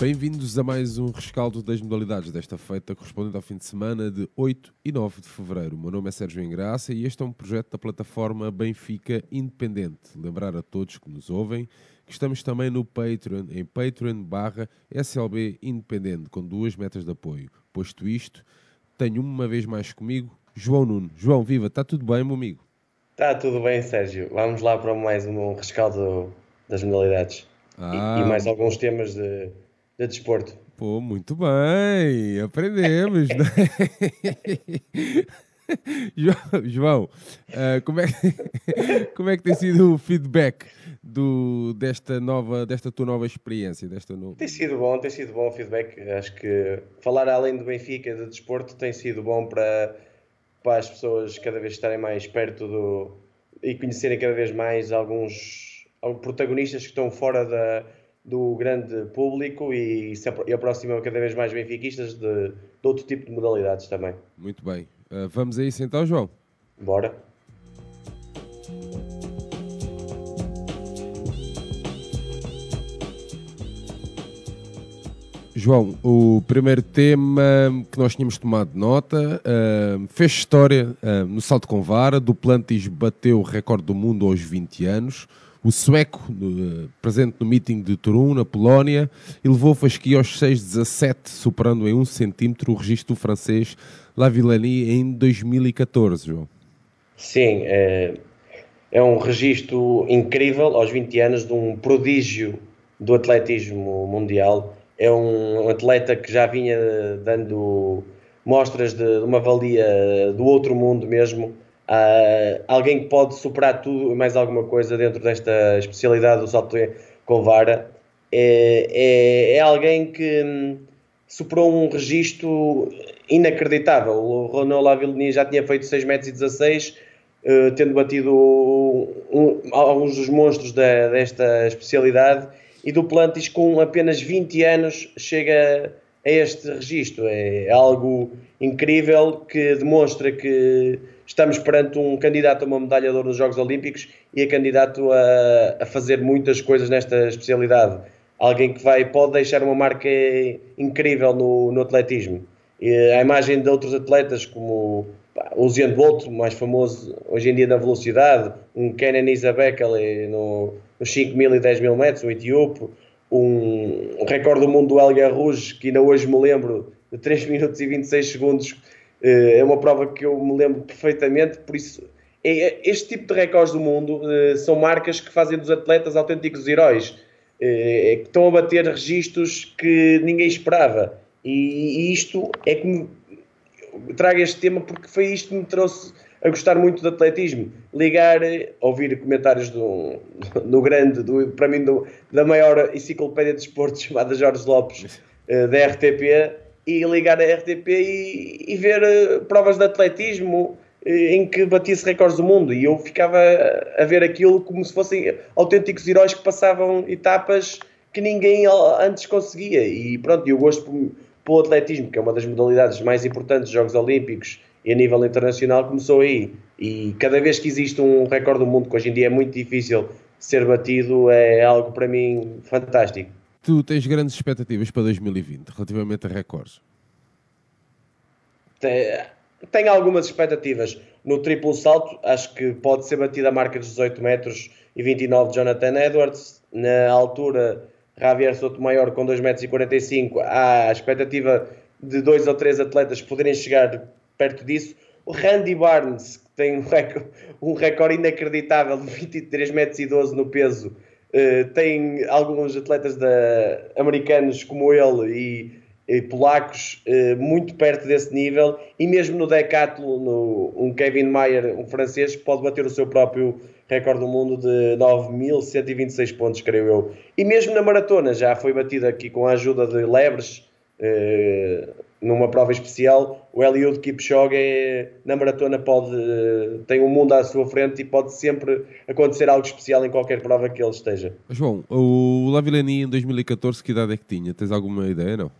Bem-vindos a mais um rescaldo das modalidades desta feita, correspondente ao fim de semana de 8 e 9 de fevereiro. O meu nome é Sérgio Engraça e este é um projeto da plataforma Benfica Independente. Lembrar a todos que nos ouvem que estamos também no Patreon, em patreon barra SLB Independente, com duas metas de apoio. Posto isto, tenho uma vez mais comigo João Nuno. João, viva, está tudo bem, meu amigo? Está tudo bem, Sérgio. Vamos lá para mais um rescaldo das modalidades. Ah. E, e mais alguns temas de de desporto. Pô, muito bem, aprendemos. né? João, uh, como, é como é que tem sido o feedback do, desta, nova, desta tua nova experiência? Desta no... Tem sido bom, tem sido bom o feedback. Acho que falar além do Benfica, de desporto, tem sido bom para, para as pessoas cada vez estarem mais perto do e conhecerem cada vez mais alguns, alguns protagonistas que estão fora da, do grande público e, e aproxima cada vez mais benfiquistas de, de outro tipo de modalidades também. Muito bem. Uh, vamos a isso então, João? Bora. João, o primeiro tema que nós tínhamos tomado nota uh, fez história uh, no salto com vara. Duplantis bateu o recorde do mundo aos 20 anos o sueco, presente no meeting de Turun, na Polónia, e levou Fasqui aos 6,17, superando em 1 centímetro o registro francês Lavillani em 2014, João. Sim, é, é um registro incrível aos 20 anos de um prodígio do atletismo mundial. É um atleta que já vinha dando mostras de uma valia do outro mundo mesmo, Uh, alguém que pode superar tudo mais alguma coisa dentro desta especialidade do salto com vara é, é, é alguém que hum, superou um registro inacreditável. O Ronald Lavillenie já tinha feito 6 metros e 16, uh, tendo batido um, alguns dos monstros da, desta especialidade, e Duplantis com apenas 20 anos chega a este registro. É algo incrível que demonstra que estamos perante um candidato a uma medalha de ouro nos Jogos Olímpicos e é candidato a, a fazer muitas coisas nesta especialidade. Alguém que vai, pode deixar uma marca incrível no, no atletismo. E a imagem de outros atletas, como o Usain Bolt, mais famoso hoje em dia na velocidade, um Kenan Isabekele no, nos 5 mil e 10 mil metros, um etíope, um, um recorde do mundo do Elga Rouge, que ainda hoje me lembro, de 3 minutos e 26 segundos, eh, é uma prova que eu me lembro perfeitamente, por isso é, é, este tipo de recordes do mundo eh, são marcas que fazem dos atletas autênticos heróis, eh, que estão a bater registros que ninguém esperava. E, isto é que me trago este tema porque foi isto que me trouxe a gostar muito do atletismo. Ligar, ouvir comentários do, do grande, do, para mim, do, da maior enciclopédia de esportes chamada Jorge Lopes, da RTP, e ligar a RTP e, e ver uh, provas de atletismo uh, em que batia-se recordes do mundo. E eu ficava a, ver aquilo como se fossem autênticos heróis que passavam etapas que ninguém antes conseguia. E pronto, eu gosto pelo atletismo, que é uma das modalidades mais importantes dos Jogos Olímpicos e a nível internacional começou aí. E cada vez que existe um recorde do mundo que hoje em dia é muito difícil ser batido é algo para mim fantástico Tu tens grandes expectativas para 2020 relativamente a recordes? Tenho algumas expectativas. No triplo salto, acho que pode ser batida a marca dos 18 metros e 29 de Jonathan Edwards. Na altura, Javier Sotomayor com 2 metros e 45. Há a expectativa de dois ou três atletas poderem chegar perto disso. O Randy Barnes, que tem um recorde, um recorde inacreditável de 23 metros e 12 no peso, Uh, tem alguns atletas da, americanos como ele e, e polacos uh, muito perto desse nível e mesmo no decathlon no, um Kevin Mayer, um francês pode bater o seu próprio recorde do mundo de 9.126 pontos, creio eu. E mesmo na maratona já foi batido aqui com a ajuda de lebres uh, numa prova especial, o Eliud Kipchoge é, na maratona pode tem o um mundo à sua frente e pode sempre acontecer algo especial em qualquer prova que ele esteja. João, o Lavilani em 2014 que idade é que tinha? Tens alguma ideia, não?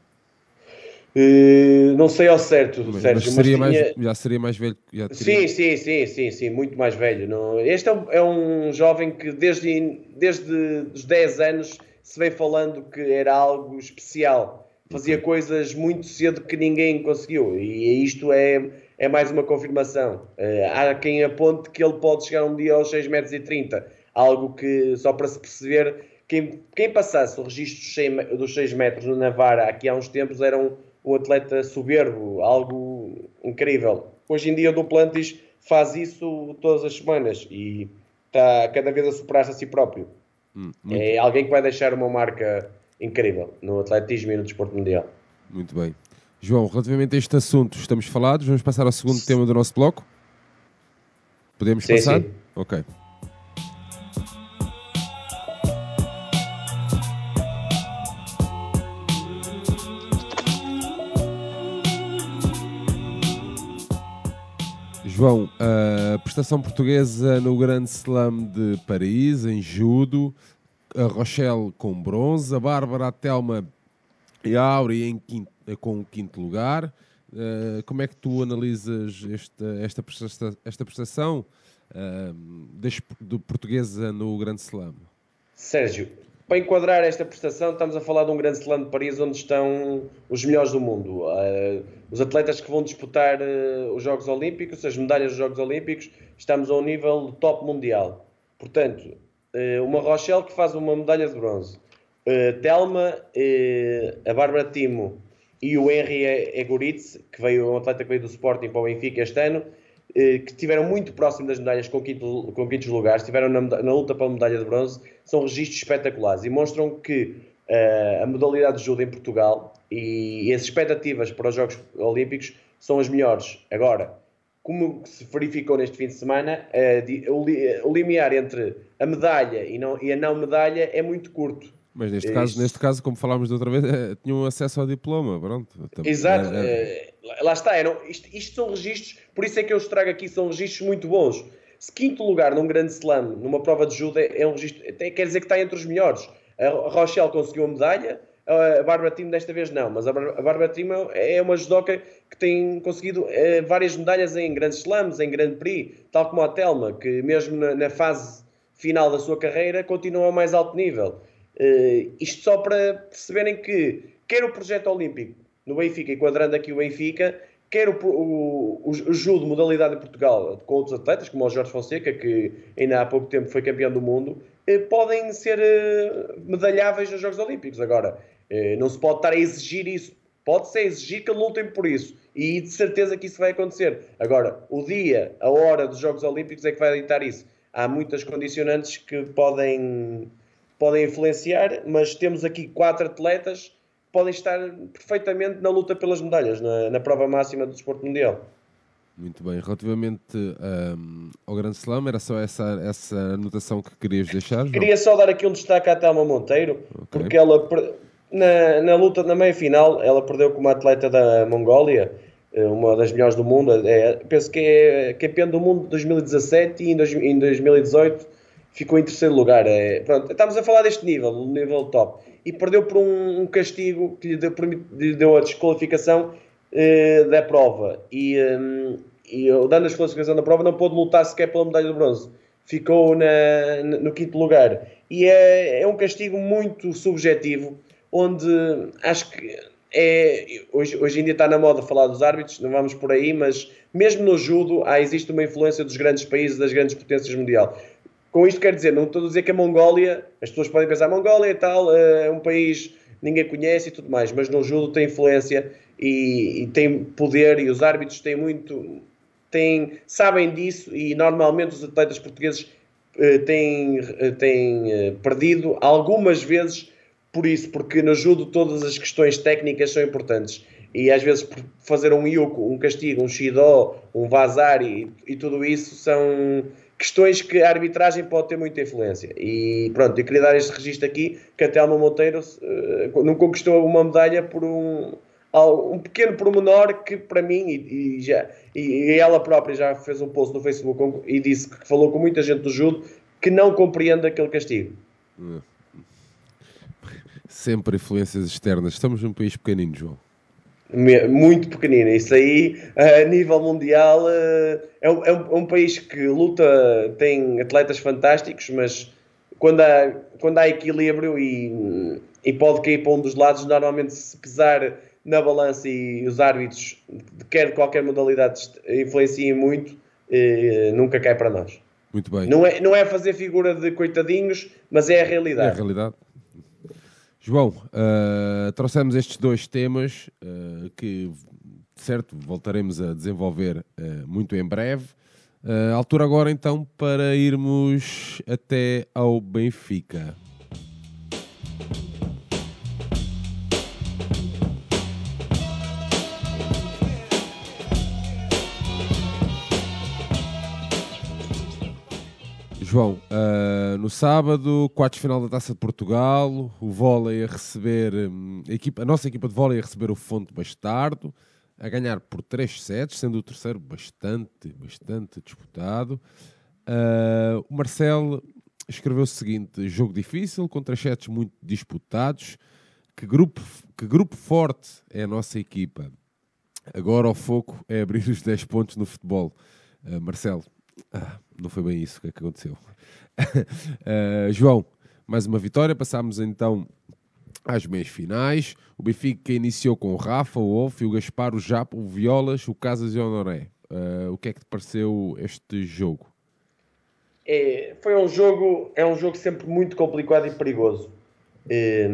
Uh, não sei ao certo, mas, Sérgio, mas seria mas tinha... mais, já seria mais velho. Já teria... Sim, sim, sim, sim, sim, muito mais velho. Não... Este é um, é um, jovem que desde, desde os 10 anos se vem falando que era algo especial. Fazia coisas muito cedo que ninguém conseguiu. E isto é, é mais uma confirmação. Uh, há quem aponte que ele pode chegar um dia aos 6 metros e 30. Algo que, só para se perceber, quem, quem passasse o registro dos 6 metros no Navarra aqui há uns tempos era um, um atleta soberbo, algo incrível. Hoje em dia o Duplantis faz isso todas as semanas e está cada vez a superar-se a si próprio. Hum, é alguém que vai deixar uma marca incrível no atletismo e no desporto mundial. Muito bem. João, relativamente a este assunto, estamos falados. Vamos passar ao segundo tema do nosso bloco? Podemos sim, passar? Sim. Ok. João, a prestação portuguesa no Grande Slam de Paris, em judo, a Rochelle com bronze, a Bárbara, a Telma e a Áurea quinto, com o quinto lugar. Uh, como é que tu analisas esta, esta, prestação, esta prestação uh, de portuguesa no Grande Slam? Sérgio, para enquadrar esta prestação, estamos a falar de um grande slam de Paris onde estão os melhores do mundo. Uh, os atletas que vão disputar os Jogos Olímpicos, as medalhas dos Jogos Olímpicos, estamos a um nível top mundial. Portanto, uma Rochelle que faz uma medalha de bronze, Telma, a Bárbara Timo e o Henry Egoritz, que veio um atleta que veio do Sporting para o Benfica este ano, que estiveram muito próximo das medalhas com, quinto, com quintos lugares, estiveram na, na, luta para a medalha de bronze, são registros espetaculares e mostram que uh, a modalidade de judo em Portugal e, as expectativas para os Jogos Olímpicos são as melhores. Agora, como se verificou neste fim de semana, o limiar entre a medalha e, não, e a não medalha é muito curto. Mas neste, caso, neste caso, como falámos da outra vez, é, tinham acesso ao diploma, pronto. Exato, é, é... lá está, eram, isto, isto, são registros, por isso é que eu os trago aqui, são registros muito bons. Se quinto lugar num grande slam, numa prova de judo, é, é um registro, quer dizer que está entre os melhores. A Rochelle conseguiu a medalha, a Bárbara Timo desta vez não, mas a Bárbara Timo é uma judoca que tem conseguido é, várias medalhas em grandes slams, em Grande Prix, tal como a Telma, que mesmo na, na fase final da sua carreira continua ao mais alto nível. Uh, isto só para perceberem que quer o projeto olímpico no Benfica, enquadrando aqui o Benfica, quer o, o, o, o judo modalidade em Portugal com outros atletas, como o Jorge Fonseca, que ainda há pouco tempo foi campeão do mundo, eh, podem ser eh, medalháveis nos Jogos Olímpicos. Agora, não se pode estar a exigir isso. Pode-se exigir que lutem por isso. E de certeza que isso vai acontecer. Agora, o dia, a hora dos Jogos Olímpicos é que vai editar isso. Há muitas condicionantes que podem podem influenciar, mas temos aqui quatro atletas que podem estar perfeitamente na luta pelas medalhas, na, na prova máxima do desporto mundial. Muito bem. Relativamente um, ao Grande Slam, era só essa, essa anotação que querias deixar? Queria só dar aqui um destaque à Thelma Monteiro, okay. porque ela, na, na luta, na meia final, ela perdeu com uma atleta da Mongólia, uma das melhores do mundo, é, penso que é campeã do mundo de 2017 e em 2018 ficou em terceiro lugar. É, pronto, estamos a falar deste nível, o nível top. E perdeu por um, um castigo que lhe deu, lhe deu a desqualificação uh, da prova. E, um, e dando a desqualificação da prova, não pôde lutar sequer pela medalha de bronze. Ficou na, no quinto lugar. E é, é um castigo muito subjetivo, onde acho que é, hoje, hoje dia está na moda falar dos árbitros, não vamos por aí, mas mesmo no judo há, existe uma influência dos grandes países, das grandes potências mundial. Com isto quer dizer, não estou a dizer que a Mongólia, as pessoas podem pensar, Mongólia e tal, eh, é um país ninguém conhece e tudo mais, mas no judo tem influência e, e, tem poder e os árbitros têm muito, têm, sabem disso e normalmente os atletas portugueses eh, têm, eh, têm perdido algumas vezes por isso, porque no judo todas as questões técnicas são importantes e às vezes fazer um yuko, um castigo, um shido, um vazar e, e tudo isso são questões que a arbitragem pode ter muita influência. E pronto, eu queria dar este registro aqui, que a Telma Monteiro uh, não conquistou uma medalha por um, um pequeno pormenor que para mim, e, e já, e, e, ela própria já fez um post no Facebook e disse que falou com muita gente do judo que não compreende aquele castigo. Sempre influências externas. Estamos num país pequenino, João muito pequenina. Isso aí, a nível mundial, eh, é um, é um, país que luta, tem atletas fantásticos, mas quando há, quando há equilíbrio e, e pode cair para um dos lados, normalmente se pesar na balança e os árbitros, quer de qualquer modalidade, influenciem muito, eh, nunca cai para nós. Muito bem. Não é, não é fazer figura de coitadinhos, mas é a realidade. É a realidade. João, uh, trouxemos estes dois temas uh, que, certo, voltaremos a desenvolver uh, muito em breve. Altura agora então para irmos até ao Benfica. João, uh, no sábado, quartos final da Taça de Portugal, o vôlei a receber, um, a, equipa, a nossa equipa de vôlei a receber o Fonte Bastardo, a ganhar por 3 sets, sendo o terceiro bastante, bastante disputado. Uh, o Marcelo escreveu o seguinte: jogo difícil, com três sets muito disputados. Que grupo, que grupo forte é a nossa equipa. Agora o foco é abrir os 10 pontos no futebol. Uh, Marcelo, ah, não foi bem isso que, é que aconteceu. uh, João, mais uma vitória. Passámos então às meias finais. O Benfica iniciou com o Rafa, o Wolf, o Gaspar, o Japo, o Violas, o Casas e o Honoré. Uh, o que é que te pareceu este jogo? É, foi um jogo, é um jogo sempre muito complicado e perigoso. É,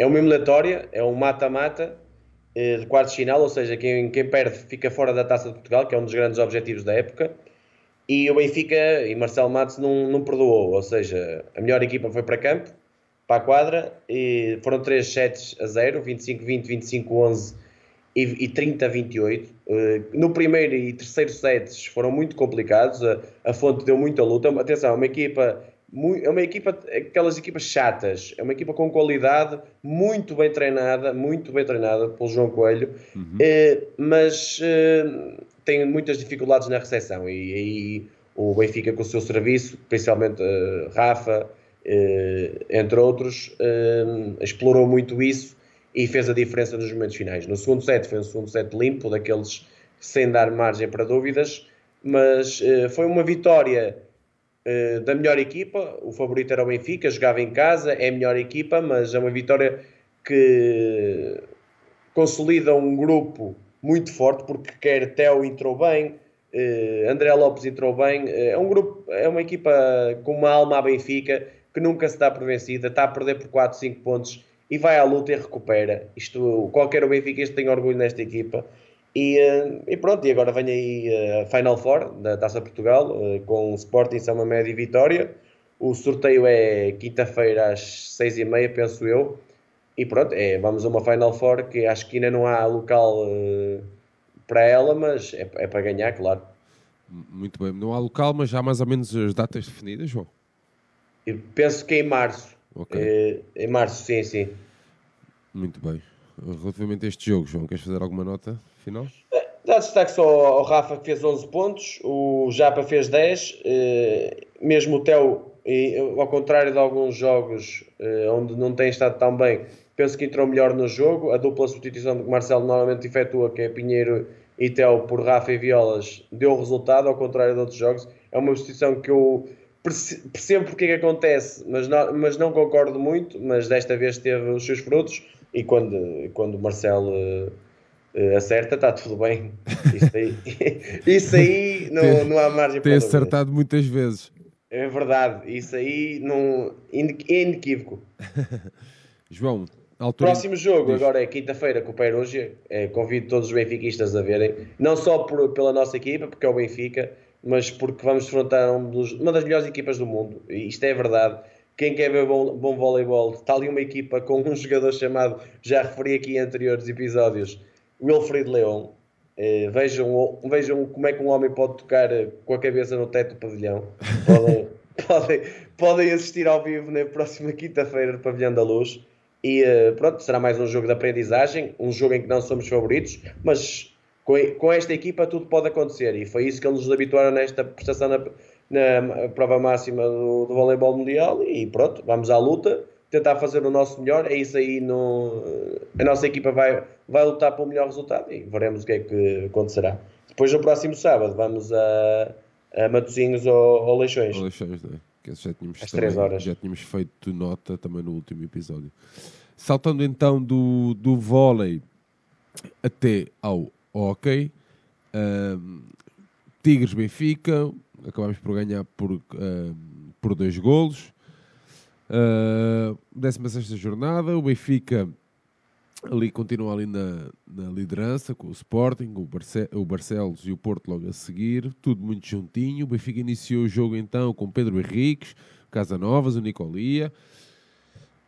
uma eliminatória, é um mata-mata é, de quartos final, ou seja, quem, quem perde fica fora da Taça de Portugal, que é um dos grandes objetivos da época. E o Benfica e Marcelo Matos não, não perdoou, ou seja, a melhor equipa foi para campo, para a quadra, e foram 3 sets a 0, 25-20, 25-11 e, e 30-28. Uh, no primeiro e terceiro sets foram muito complicados, a, a fonte deu muita luta. Atenção, é uma equipa é uma equipa, aquelas equipas chatas, é uma equipa com qualidade, muito bem treinada, muito bem treinada pelo João Coelho, uhum. eh, mas eh, tem muitas dificuldades na recepção e aí o Benfica com o seu serviço, principalmente uh, Rafa, uh, entre outros, uh, explorou muito isso e fez a diferença nos momentos finais. No segundo set foi um segundo set limpo, daqueles sem dar margem para dúvidas, mas foi uma vitória da melhor equipa, o favorito era o Benfica, jogava em casa, é a melhor equipa, mas é uma vitória que consolida um grupo muito forte, porque quer Theo entrou bem, uh, André Lopes entrou bem. Uh, é um grupo, é uma equipa com uma alma à Benfica que nunca se dá por vencida, está a perder por 4, 5 pontos e vai à luta e recupera. Isto, qualquer Benfica tem orgulho nesta equipa. E, uh, e, pronto, e agora vem aí a Final Four da Taça Portugal com Sporting, São Média e Vitória. O sorteio é quinta-feira às seis e meia, penso eu. E pronto, é, vamos a uma Final Four que acho que ainda não há local uh, para ela, mas é, é, para ganhar, claro. Muito bem, não há local, mas já há mais ou menos as datas definidas, João? Eu penso que é em março. Okay. É, em março, sim, sim. Muito bem. Relativamente a este jogo, João, queres fazer alguma nota final? Dá destaque só ao Rafa que fez 11 pontos, o Japa fez 10, eh, mesmo o Theo, ao contrário de alguns jogos onde não tem estado tão bem, penso que entrou melhor no jogo. A dupla substituição que Marcelo normalmente efetua, que é Pinheiro e Tel por Rafa e Violas, deu resultado, ao contrário de outros jogos. É uma substituição que eu percebo porque é que acontece, mas não, mas não concordo muito. Mas desta vez teve os seus frutos. E quando, quando o Marcelo uh, acerta, está tudo bem. Isso aí, isso aí não, não há margem para. Tem acertado muitas vezes. É verdade, isso aí não, é inequívoco. João, Altura... Próximo jogo Diz. agora é quinta-feira com o Perugia. É, convido todos os benfiquistas a verem, não só por, pela nossa equipa, porque é o Benfica, mas porque vamos enfrentar um dos, uma das melhores equipas do mundo. E isto é verdade. Quem quer ver bom, bom voleibol, está ali uma equipa com um jogador chamado, já referi aqui em anteriores episódios, Wilfried Leon. É, vejam, vejam como é que um homem pode tocar eh, com a cabeça no teto do pavilhão. Podem, podem, podem assistir ao vivo na próxima quinta-feira do Pavilhão da Luz. E eh, pronto, será mais um jogo de aprendizagem, um jogo em que não somos favoritos, mas com, com esta equipa tudo pode acontecer e foi isso que eles nos habituaram nesta prestação na, na prova máxima do, do voleibol mundial e pronto, vamos à luta, tentar fazer o nosso melhor, é isso aí, no, a nossa equipa vai, vai lutar pelo melhor resultado e veremos o que é que acontecerá. Depois no próximo sábado vamos a, a Matosinhos ou, ou Leixões. Leixões que já tínhamos, Às também, três horas. já tínhamos feito nota também no último episódio. Saltando então do, do vôlei até ao hockey, ahm, Tigres Benfica, acabámos por ganhar por, ahm, por dois golos. Uh, 16 jornada, o Benfica ali continua ali na, na liderança com o Sporting, o, Barce o Barcelos e o Porto logo a seguir, tudo muito juntinho. O Benfica iniciou o jogo então com Pedro Henriques, Casanovas, o Nicolia,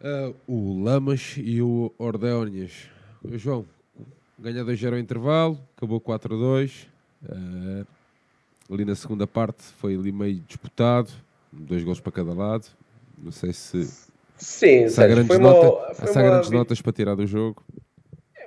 uh, o Lamas e o Ordéonias. João, ganha 2-0 ao intervalo, acabou 4-2. Uh, ali na segunda parte foi ali meio disputado, dois gols para cada lado. Não sei se, Sim, se há grandes, foi nota, uma, foi se há uma grandes vi- notas para tirar do jogo.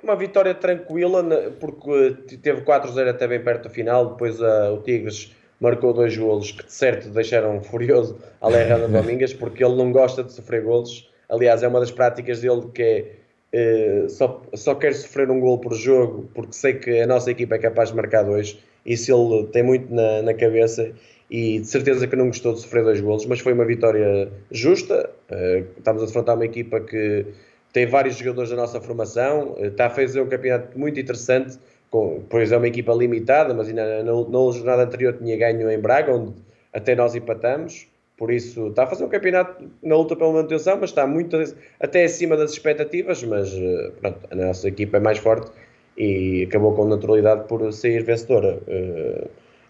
uma vitória tranquila, na- porque teve 4-0 até bem perto do final. Depois ah, o Tigres marcou dois golos que de certo deixaram furioso Alejandro Domingues, porque ele não gosta de sofrer golos. Aliás, é uma das práticas dele que é eh, só, só quer sofrer um gol por jogo, porque sei que a nossa equipa é capaz de marcar dois. Isso ele tem muito na, na cabeça e de certeza que não gostou de sofrer dois golos, mas foi uma vitória justa. Eh, estamos a defrontar uma equipa que tem vários jogadores da nossa formação, eh, está a fazer um campeonato muito interessante, com, pois é uma equipa limitada, mas ainda na, na jornada anterior tinha ganho em Braga, onde até nós empatamos. Por isso, está a fazer um campeonato na luta pela manutenção, mas está muito até acima das expectativas. Mas eh, pronto, a nossa equipa é mais forte e acabou com naturalidade por sair vencedora.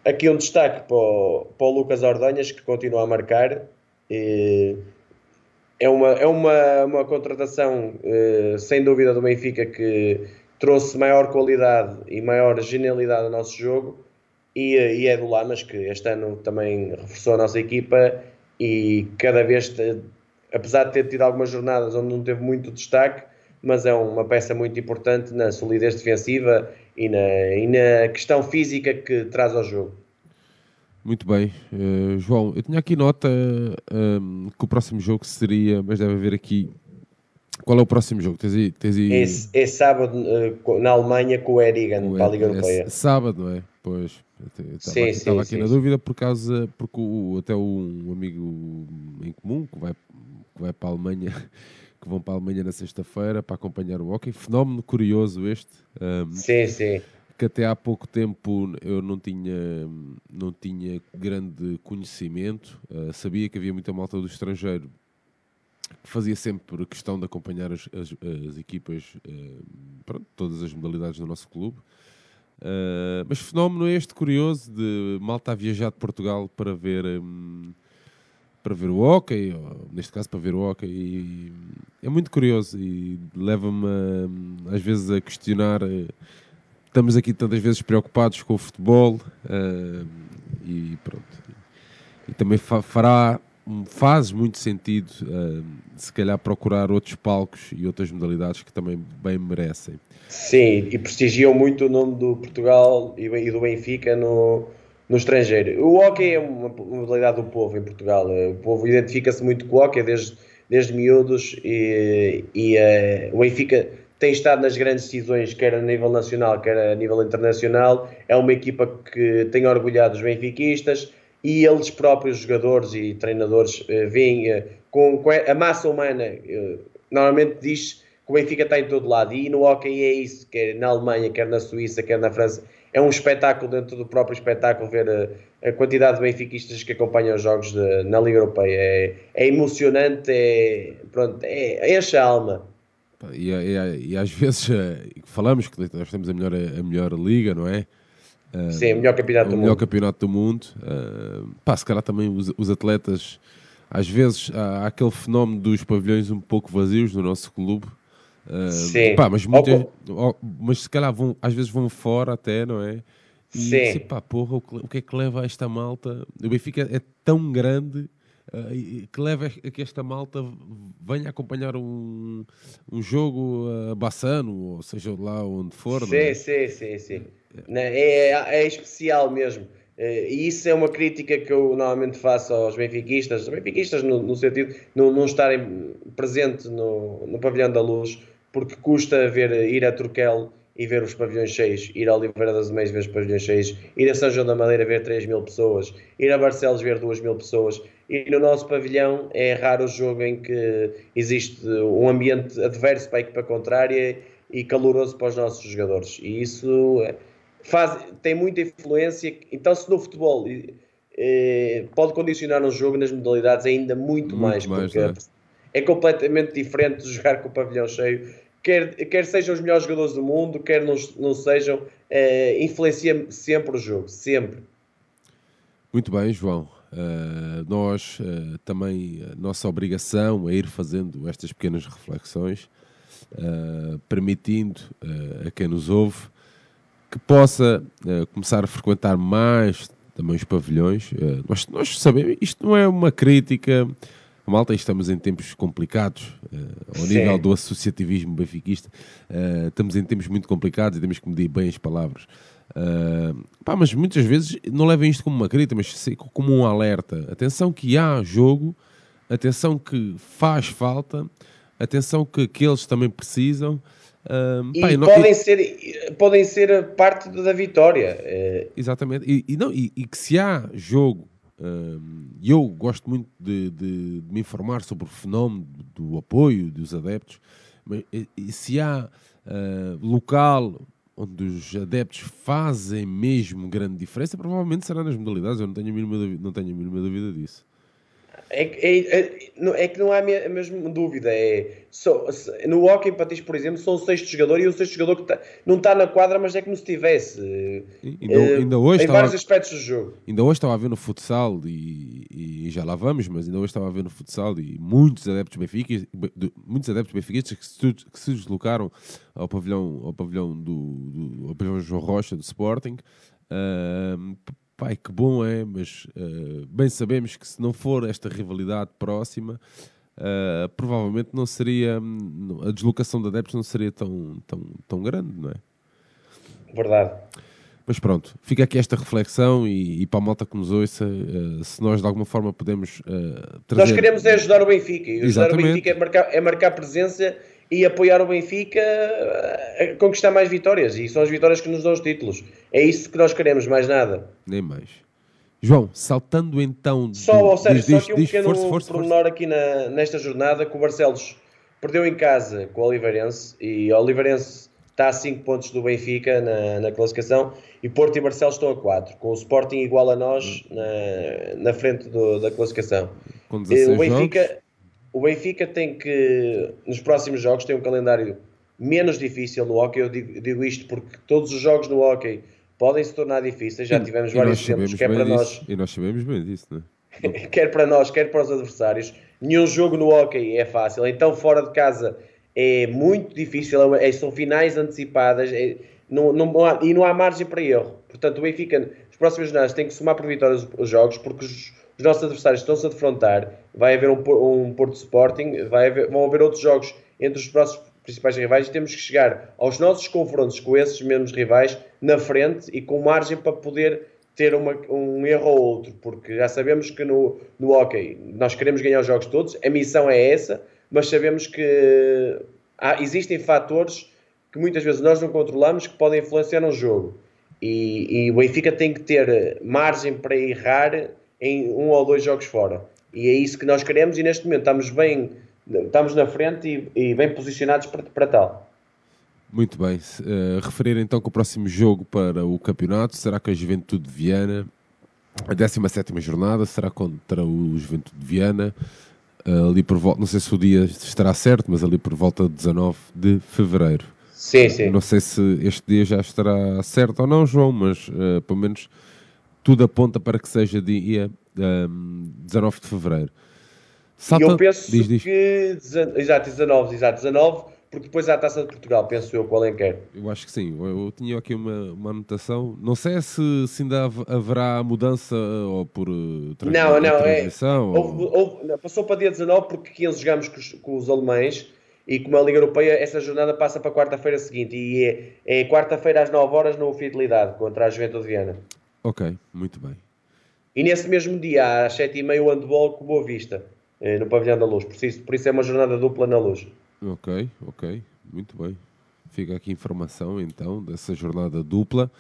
Aqui um destaque para o, para o Lucas Ordonhas, que continua a marcar. Eh, é uma, é uma, uma contratação, eh, sem dúvida, do Benfica que trouxe maior qualidade e maior genialidade ao nosso jogo. E, eh, e é do Lamas, que este ano também reforçou a nossa equipa e cada vez, apesar de ter tido algumas jornadas onde não teve muito destaque, mas é uma peça muito importante na solidez defensiva e na, e na questão física que traz ao jogo. Muito bem. Eh, João, eu tinha aqui nota ehm, que o próximo jogo seria, mas deve haver aqui. Qual é o próximo jogo? Tens aí, tens aí É, é sábado co- na Alemanha com o Erigan para a Liga é Europeia. sábado, não é? Pois. Estava aqui, sim, aqui sim, na dúvida por causa, porque o, até um amigo em comum que vai, que vai para a Alemanha, que vão para a Alemanha na sexta-feira para acompanhar o hockey. Fenómeno curioso este. ehm, Sim, sim. que até há pouco tempo eu não tinha, não tinha grande conhecimento. Uh, sabia que havia muita malta do estrangeiro que fazia sempre questão de acompanhar as, as- as equipas, uh, pronto, todas as modalidades do nosso clube. Uh, mas fenómeno este curioso de malta a viajar de Portugal para ver hum, para ver o hockey, ou, neste caso para ver o hockey, e é muito curioso e leva-me às vezes a questionar. eh, Estamos aqui tantas vezes preocupados com o futebol eh, e pronto. E também fa- fará, faz muito sentido, eh, se calhar, procurar outros palcos e outras modalidades que também bem merecem. Sim, e prestigiam muito o nome do Portugal e do Benfica no, no estrangeiro. O hockey é uma modalidade do povo em Portugal. O povo identifica-se muito com o hockey desde, desde miúdos e, e eh, o Benfica tem estado nas grandes decisões, quer a nível nacional, quer a nível internacional. É uma equipa que tem orgulhado os benfiquistas e eles próprios, jogadores e treinadores, eh, veem eh, com, com a massa humana. eh, Normalmente diz que o Benfica está em todo lado e no hockey é isso, quer na Alemanha, quer na Suíça, quer na França. É um espetáculo dentro do próprio espetáculo ver a, a quantidade de benfiquistas que acompanham os jogos de- na Liga Europeia. É, é emocionante, é, pronto, é, enche a alma. E, e- e às vezes eh, falamos que nós temos a melhor, a melhor liga, não é? Eh, Sim, o melhor campeonato o do melhor mundo. campeonato do mundo. Uh, pá, se calhar também os, os atletas, às vezes há, há aquele fenómeno dos pavilhões um pouco vazios no nosso clube. Uh, Sim. pá, mas, muitas, Ou mas se calhar vão, às vezes vão fora até, não é? E Sim. assim, pá, porra, o que, é que leva a esta malta? O Benfica é tão grande uh, que leva a que esta malta venha acompanhar um, um jogo Bassano, ou seja lá onde for, não é? Sim, sim, sim, sim. Né, É, é especial mesmo. Eh, E isso é uma crítica que eu normalmente faço aos benfiquistas, benfiquistas no, no sentido de não, não estarem presentes no, no pavilhão da luz, porque custa ver ir a Turquel e ver os pavilhões cheios, ir a Oliveira das Meias ver os pavilhões cheios, ir a São João da Madeira ver 3 mil pessoas, ir a Barcelos ver 2 mil pessoas, e no nosso pavilhão é raro o jogo em que existe um ambiente adverso para a equipa contrária e caloroso para os nossos jogadores. E isso faz, tem muita influência. Então, se no futebol eh, pode condicionar um jogo nas modalidades ainda muito, muito mais, mais, porque é? é completamente diferente de jogar com o pavilhão cheio. Quer, quer sejam os melhores jogadores do mundo, quer não, não sejam, eh, influencia sempre o jogo, sempre. Muito bem, João. Uh, nós uh, também, a nossa obrigação é ir fazendo estas pequenas reflexões, uh, permitindo a quem nos ouve que possa começar a frequentar mais também os pavilhões. nós, nós sabemos, isto não é uma crítica. Malta, estamos em tempos complicados, ao Sim. nível do associativismo benfiquista, estamos em tempos muito complicados e temos que medir bem as palavras. Uh, pá, mas muitas vezes não levem isto como uma crítica, mas como um alerta. Atenção que há jogo, atenção que faz falta, atenção que aqueles também precisam. Uh, e pá, podem, e, ser, podem ser parte da vitória. É... Exatamente. E, e não, e, e, que se há jogo, e eu gosto muito de, de, de, me informar sobre o fenómeno do apoio dos adeptos, mas se há uh, local onde os adeptos fazem mesmo grande diferença, provavelmente será nas modalidades. Eu não tenho a mínima não tenho a mínima dúvida disso. É, é, é, é, que não há a mesma dúvida. É, só, no Hockey Patins, por exemplo, são o sexto jogador e o sexto jogador que tá, não está na quadra, mas é como se estivesse. Ainda, uh, ainda hoje em estava, vários aspectos do jogo. Ainda hoje estava a ver no futsal e, e, já lá vamos, mas ainda hoje estava a ver no futsal e muitos adeptos benfiquistas, muitos adeptos benfiquistas que se, que se deslocaram ao pavilhão, ao pavilhão do, do ao pavilhão João Rocha do Sporting. Uh, pai, que bom é, mas uh, bem sabemos que se não for esta rivalidade próxima, uh, provavelmente não seria, a deslocação de adeptos não seria tão, tão, tão grande, não é? Verdade. Mas pronto, fica aqui esta reflexão e, e para a malta que nos ouça, uh, se nós de alguma forma podemos trazer... Nós queremos é ajudar o Benfica, e ajudar Exatamente. o Benfica é marcar, é marcar presença e apoiar o Benfica a conquistar mais vitórias. E são as vitórias que nos dão os títulos. É isso que nós queremos, mais nada. Nem mais. João, saltando então. Só, ou seja, diz, só que um diz, pequeno força, força, pormenor força. aqui na, nesta jornada que o Barcelos perdeu em casa com o Oliveirense e o Oliveirense está a 5 pontos do Benfica na, na, classificação e Porto e Barcelos estão a 4, com o Sporting igual a nós na, na frente do, da classificação. Com 16 o Benfica, jogos o Benfica tem que, nos próximos jogos, tem um calendário menos difícil no hockey. Eu digo, digo isto porque todos os jogos no hockey podem se tornar difíceis. Já tivemos vários exemplos, quer para nós. E nós sabemos bem disso, não é? quer para nós, quer para os adversários. Nenhum jogo no hockey é fácil. Então, fora de casa é muito difícil. É, são finais antecipadas é, não, não há, e não há margem para erro. Portanto, o Benfica, nos próximos jornadas, tem que somar por vitórias os jogos porque os os nossos adversários estão-se a defrontar, vai haver um, um Porto Sporting, vai haver, vão haver outros jogos entre os próximos principais rivais e temos que chegar aos nossos confrontos com esses mesmos rivais na frente e com margem para poder ter uma, um erro ou outro, porque já sabemos que no, no hockey nós queremos ganhar os jogos todos, a missão é essa, mas sabemos que há, existem fatores que muitas vezes nós não controlamos que podem influenciar no jogo. E, e o Benfica tem que ter margem para errar em um ou dois jogos fora. E é isso que nós queremos e neste momento estamos bem, estamos na frente e, e bem posicionados para, para tal. Muito bem. Uh, referir então que o próximo jogo para o campeonato será com a Juventude de Viana. A 17 jornada será contra o Juventude de Viana. Uh, ali por volta, não sei se o dia estará certo, mas ali por volta de 19 de fevereiro. Sim, sim. Não sei se este dia já estará certo ou não, João, mas uh, pelo menos tudo aponta para que seja dia um, 19 de fevereiro. Salta... Eu penso diz, diz. que. Exato, 19, exato, 19, porque depois há a taça de Portugal, penso eu, qual é que é. Eu acho que sim, eu, eu tinha aqui uma, uma anotação. Não sei se, se ainda haverá mudança ou por uh, Não, não, é. Ou... Houve, não, passou para dia 19 porque 15 jogamos com os, com os alemães e como a Liga Europeia, essa jornada passa para quarta-feira seguinte e é, é quarta-feira às 9 horas no Fidelidade contra a Juventude de Viana. Ok, muito bem. E nesse mesmo dia, às 7h30, o handball com Boa Vista, eh, no Pavilhão da Luz. Por isso, por isso é uma jornada dupla na Luz. Ok, ok, muito bem. Fica aqui informação então dessa jornada dupla.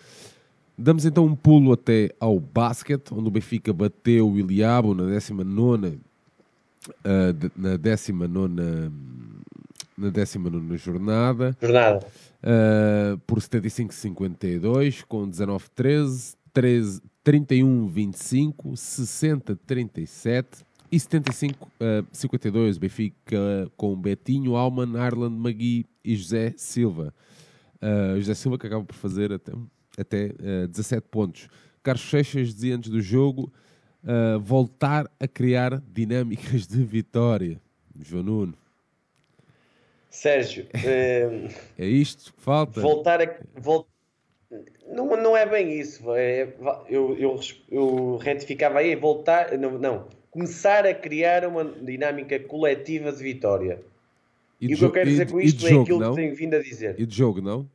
Damos então um pulo até ao basquete, onde o Benfica bateu o Iliabo na 19 uh, na 19 na 19 jornada. Jornada. Uh, por 75-52, com 19-13, 31-25, 60-37 e 75-52. Uh, Benfica com Betinho, Alman, Arland, Magui e José Silva. Uh, José Silva que acaba por fazer até, até uh, 17 pontos. Carlos Seixas dizia antes do jogo uh, voltar a criar dinâmicas de vitória. João Nuno. Sérgio, é, é isto que falta? Voltar a. Vol... Não, não é bem isso. É, eu, eu, eu retificava aí, voltar. Não, não, começar a criar uma dinâmica coletiva de vitória. E, e o que eu quero dizer com isto é jogo, aquilo não? que tenho vindo a dizer. E de jogo, não?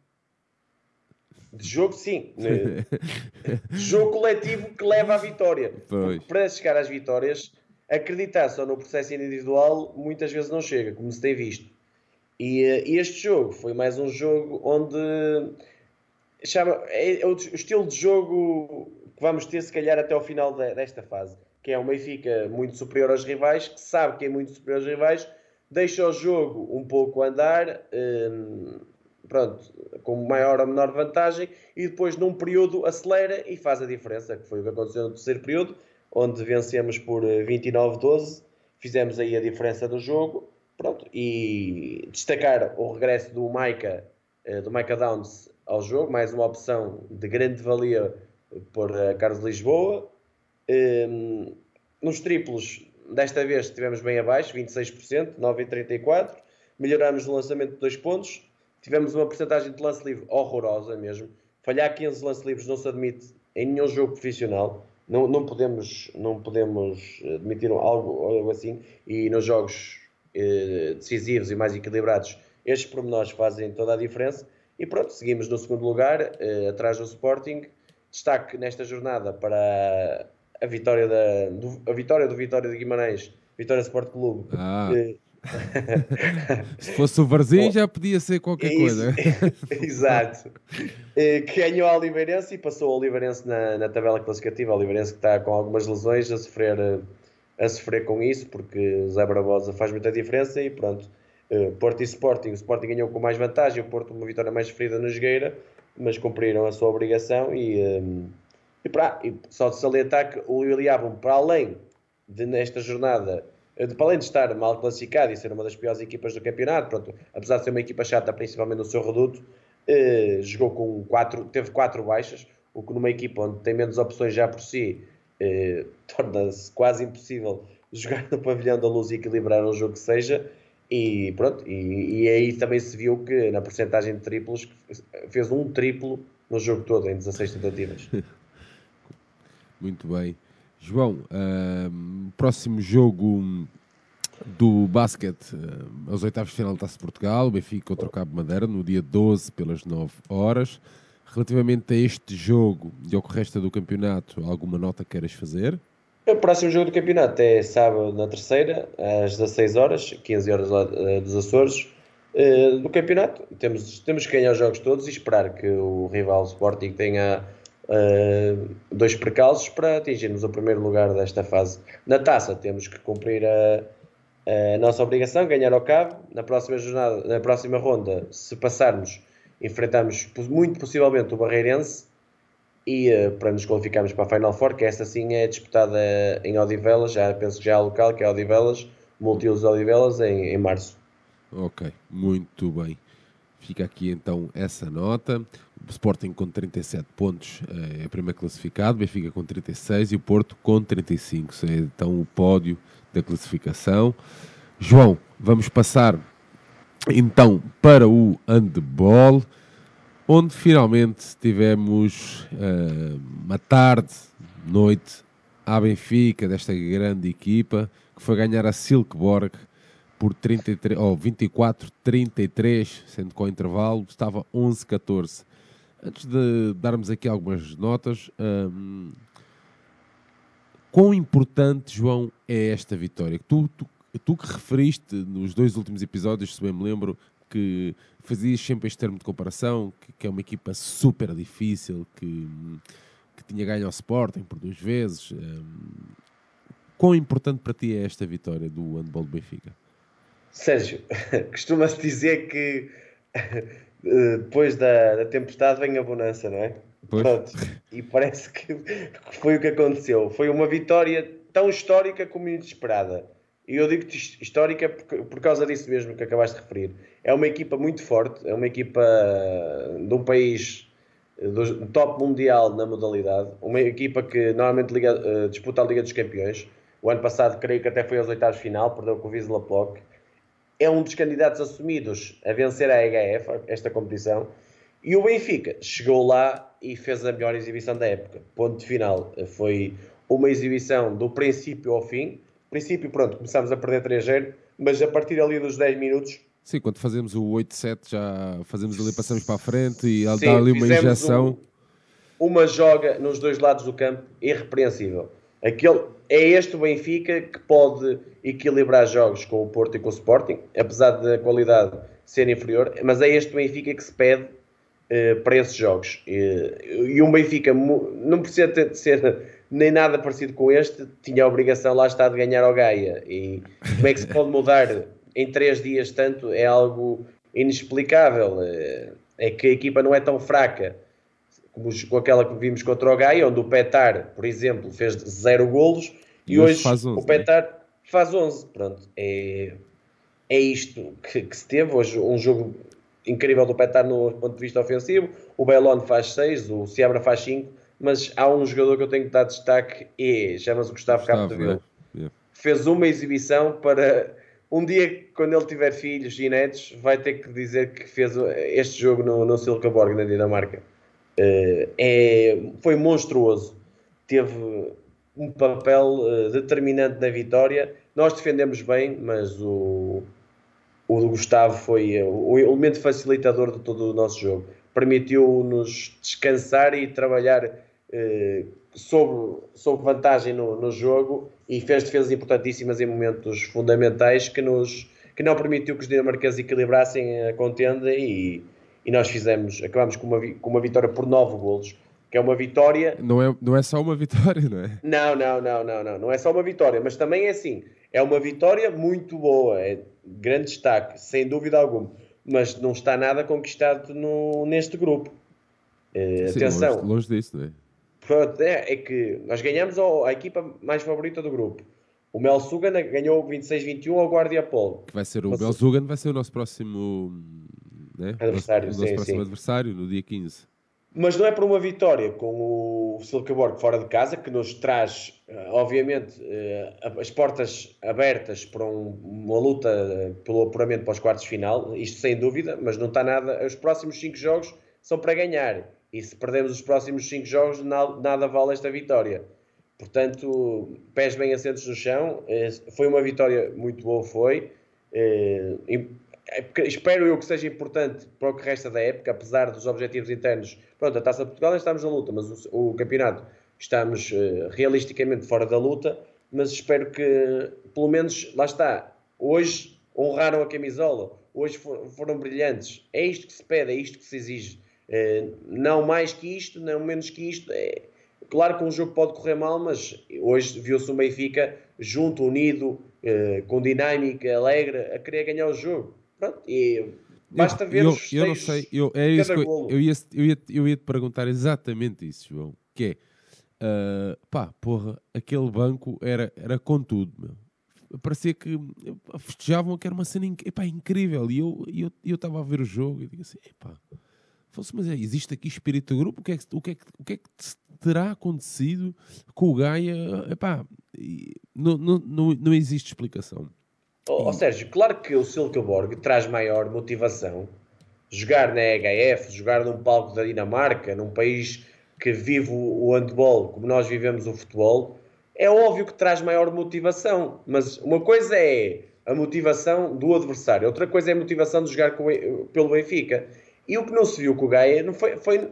De jogo, sim. jogo coletivo que leva à vitória. Para chegar às vitórias, acreditar só no processo individual muitas vezes não chega, como se tem visto. E, e este jogo foi mais um jogo onde chama, é, é o, estilo de jogo que vamos ter, se calhar, até ao final de, desta fase. Que é um Benfica muito superior aos rivais, que sabe que é muito superior aos rivais, deixa o jogo um pouco andar. Hum, pronto, com maior ou menor vantagem, e depois num período acelera e faz a diferença, que foi o que aconteceu no terceiro período, onde vencemos por 29-12, eh, fizemos aí a diferença do jogo, pronto, e destacar o regresso do Maika, eh, do Maika Downs ao jogo, mais uma opção de grande valia por eh, Carlos Lisboa. Ehm, nos triplos, desta vez estivemos bem abaixo, 26%, 9,34%. Melhoramos no lançamento de dois pontos, tivemos uma porcentagem de lance livre horrorosa mesmo. Falhar 15 lance livres não se admite em nenhum jogo profissional. Não, não, podemos, não podemos admitir algo, algo assim. E nos jogos eh, decisivos e mais equilibrados, estes pormenores fazem toda a diferença. E pronto, seguimos no segundo lugar, eh, atrás do Sporting. Destaque nesta jornada para a vitória, da, do, a vitória do Vitória de Guimarães, Vitória Sport Clube. Ah. Eh, Se fosse o Varzim já podia ser qualquer é coisa. Exato. Eh, que ganhou a Oliveirense e passou o Oliveirense na, na tabela classificativa. O Oliveirense que está com algumas lesões a sofrer, a sofrer com isso, porque o Zé Barbosa faz muita diferença e pronto. Eh, Porto e Sporting. O Sporting ganhou com mais vantagem, o Porto uma vitória mais sofrida no Jogueira, mas cumpriram a sua obrigação e, e, pra, e só de salientar que o Iliabum, para além de nesta jornada para além de estar mal classificado e ser uma das piores equipas do campeonato, pronto, apesar de ser uma equipa chata, principalmente no seu reduto, eh, jogou com quatro, teve quatro baixas, o que numa equipa onde tem menos opções já por si, eh, torna-se quase impossível jogar no pavilhão da luz e equilibrar um jogo que seja. E pronto, e, e aí também se viu que na porcentagem de triplos fez um triplo no jogo todo, em 16 tentativas. Muito bem. João, uh, próximo jogo do basquete, uh, aos oitavos de final da Taça de Portugal, Benfica contra o Cabo Madeira, no dia 12, pelas 9 horas. Relativamente a este jogo e ao resto do campeonato, alguma nota queiras fazer? O próximo jogo do campeonato é sábado na terceira, às 16 horas, 15 horas lá uh, dos Açores. Uh, do campeonato, temos, temos que ganhar os jogos todos e esperar que o rival Sporting tenha uh, dois percalços para atingirmos o primeiro lugar desta fase. Na taça temos que cumprir a, a nossa obrigação, ganhar ao cabo. Na próxima jornada, na próxima ronda, se passarmos, enfrentamos muito possivelmente o Barreirense e uh, para nos qualificarmos para a Final Four, que essa sim é disputada em Odivelas, já penso que já há local, que é Odivelas, Multiusos Odivelas, em, em março. Ok, muito bem. Fica aqui então essa nota. O Sporting com 37 pontos eh, é primeiro classificado, Benfica com 36 e o Porto com 35. É então o pódio da classificação. João, vamos passar então para o handball, onde finalmente tivemos uh, uma tarde, noite, à Benfica, desta grande equipa, que foi ganhar a Silkeborg por 33, oh, 24-33, sendo o intervalo estava 11-14. Antes de darmos aqui algumas notas, hum, quão importante, João, é esta vitória? Tu, tu, tu que referiste nos dois últimos episódios, se bem me lembro, que fazias sempre este termo de comparação, que, que é uma equipa super difícil, que, que tinha ganho ao Sporting por duas vezes. Um, quão importante para ti é esta vitória do handball do Benfica? Sérgio, costuma-se dizer que depois da, da, tempestade vem a bonança, não é? Pronto. E parece que foi o que aconteceu. Foi uma vitória tão histórica como inesperada. E eu digo histórica por, por causa disso mesmo que acabaste de referir. É uma equipa muito forte, é uma equipa de um país do top mundial na modalidade, uma equipa que normalmente liga, uh, disputa a Liga dos Campeões. O ano passado, creio que até foi aos oitavos final, perdeu com o Wisla Plock. É um dos candidatos assumidos a vencer a EHF, esta competição. E o Benfica chegou lá e fez a melhor exibição da época. Ponto final. Foi uma exibição do princípio ao fim. Princípio, pronto, começámos a perder 3-0, mas a partir ali dos 10 minutos. Sim, quando fazemos o 8-7 já fazemos ali, passamos para a frente e Sim, dá ali uma injeção. Um, uma joga nos dois lados do campo irrepreensível. Aquele, é este o Benfica que pode equilibrar jogos com o Porto e com o Sporting, apesar da qualidade ser inferior, mas é este o Benfica que se pede uh, para esses jogos. E, e um Benfica não precisa ter, de ser nem nada parecido com este, tinha a obrigação lá está de ganhar ao Gaia. E como é que se pode mudar em três dias tanto é algo inexplicável. É que a equipa não é tão fraca como com aquela que vimos contra o Gaia, onde o Petar, por exemplo, fez zero golos e, hoje, 11, o né? Petar né? faz 11. Pronto, é, é isto que, que, se teve. Hoje, um jogo incrível do Petar no ponto de vista ofensivo. O Belon faz 6, o Seabra faz 5 mas há um jogador que eu tenho que dar destaque e chama-se Gustavo, Gustavo Capdeville. É. Fez uma exibição para um dia, quando ele tiver filhos e netos, vai ter que dizer que fez este jogo no, no Silkeborg, na Dinamarca. Uh, é, foi monstruoso. Teve um papel uh, determinante na vitória. Nós defendemos bem, mas o, o Gustavo foi uh, o elemento facilitador de todo o nosso jogo. Permitiu-nos descansar e trabalhar eh, sob, sob vantagem no, no, jogo e fez defesas importantíssimas em momentos fundamentais que, nos, que não permitiu que os dinamarqueses equilibrassem a contenda e, e nós fizemos, acabamos com uma, com uma vitória por 9 golos, que é uma vitória... Não é, não é só uma vitória, não é? Não, não, não, não, não, não é só uma vitória, mas também é assim, é uma vitória muito boa, é grande destaque, sem dúvida alguma, mas não está nada conquistado no, neste grupo. Uh, Sim, atenção. Longe, longe disso, não é? Pronto, é, é que nós ganhamos a equipa mais favorita do grupo. O Mel Sugan ganhou 26-21 ao Guardia Polo. Que vai ser o Mel Sugan vai ser o nosso próximo né? adversário, o nosso, o nosso próximo sim. adversário no dia 15. Mas não é por uma vitória com o Silkeborg fora de casa que nos traz, eh, obviamente, eh, as portas abertas para uma luta pelo apuramento para os quartos de final, isto sem dúvida, mas não está nada. Os próximos cinco jogos são para ganhar. E se perdemos os próximos 5 jogos, nada vale esta vitória. Portanto, pés bem assentos no chão. Eh, foi uma vitória muito boa, foi. Eh, é espero eu que seja importante para o que resta da época, apesar dos objetivos internos. Pronto, a Taça de Portugal estamos na luta, mas o, campeonato estamos realisticamente fora da luta. Mas espero que, pelo menos, lá está. Hoje honraram a camisola, hoje for, foram brilhantes. É isto que se pede, é isto que se exige. Eh, não mais que isto, não menos que isto. É, claro que um jogo pode correr mal, mas hoje viu-se o Benfica junto, unido, eh, com dinâmica, alegre, a querer ganhar o jogo. Pronto, e basta ver eu, os eu não sei, eu, é isso eu, eu, ia, eu, ia, eu ia te perguntar exatamente isso, João. Que é, uh, pá, porra, aquele banco era, era com tudo, meu parecia que festejavam que era uma cena inc epá, incrível e eu estava eu, eu a ver o jogo e digo assim, epá, Falou mas é, existe aqui espírito de grupo? O que, é que, o, que é que, o que é que terá acontecido com o Gaia? Epá, não, não, não, não existe explicação. Oh, oh, Sérgio, claro que o Silkeborg traz maior motivação. Jogar na EHF, jogar num palco da Dinamarca, num país que vive o handball como nós vivemos o futebol, é óbvio que traz maior motivação. Mas uma coisa é a motivação do adversário, outra coisa é a motivação de jogar com, pelo Benfica. E o que não se viu com o Gaia não foi, foi,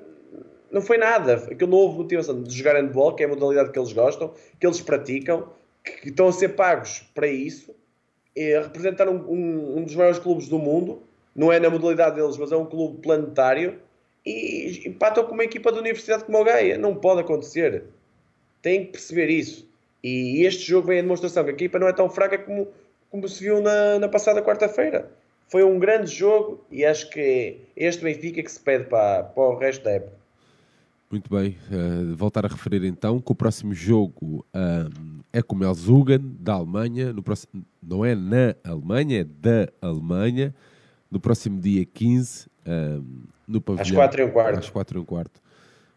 não foi nada. Aquilo não houve motivação de jogar handball, que é a modalidade que eles gostam, que eles praticam, que, estão a ser pagos para isso, e a representar um, um, um, dos maiores clubes do mundo, não é na modalidade deles, mas é um clube planetário, e empatam com uma equipa da universidade como o Gaia. Não pode acontecer. Tem que perceber isso. E este jogo vem a demonstração que a equipa não é tão fraca como, como se viu na, na passada quarta-feira. Foi um grande jogo e acho que este Benfica que se pede para, para o resto da época. Muito bem, uh, voltar a referir então que o próximo jogo uh, é com o Melzugan, da Alemanha, no próximo, não é na Alemanha, é da Alemanha, no próximo dia 15, uh, no pavilhão. Às 4 e um quarto. Às 4 e um quarto.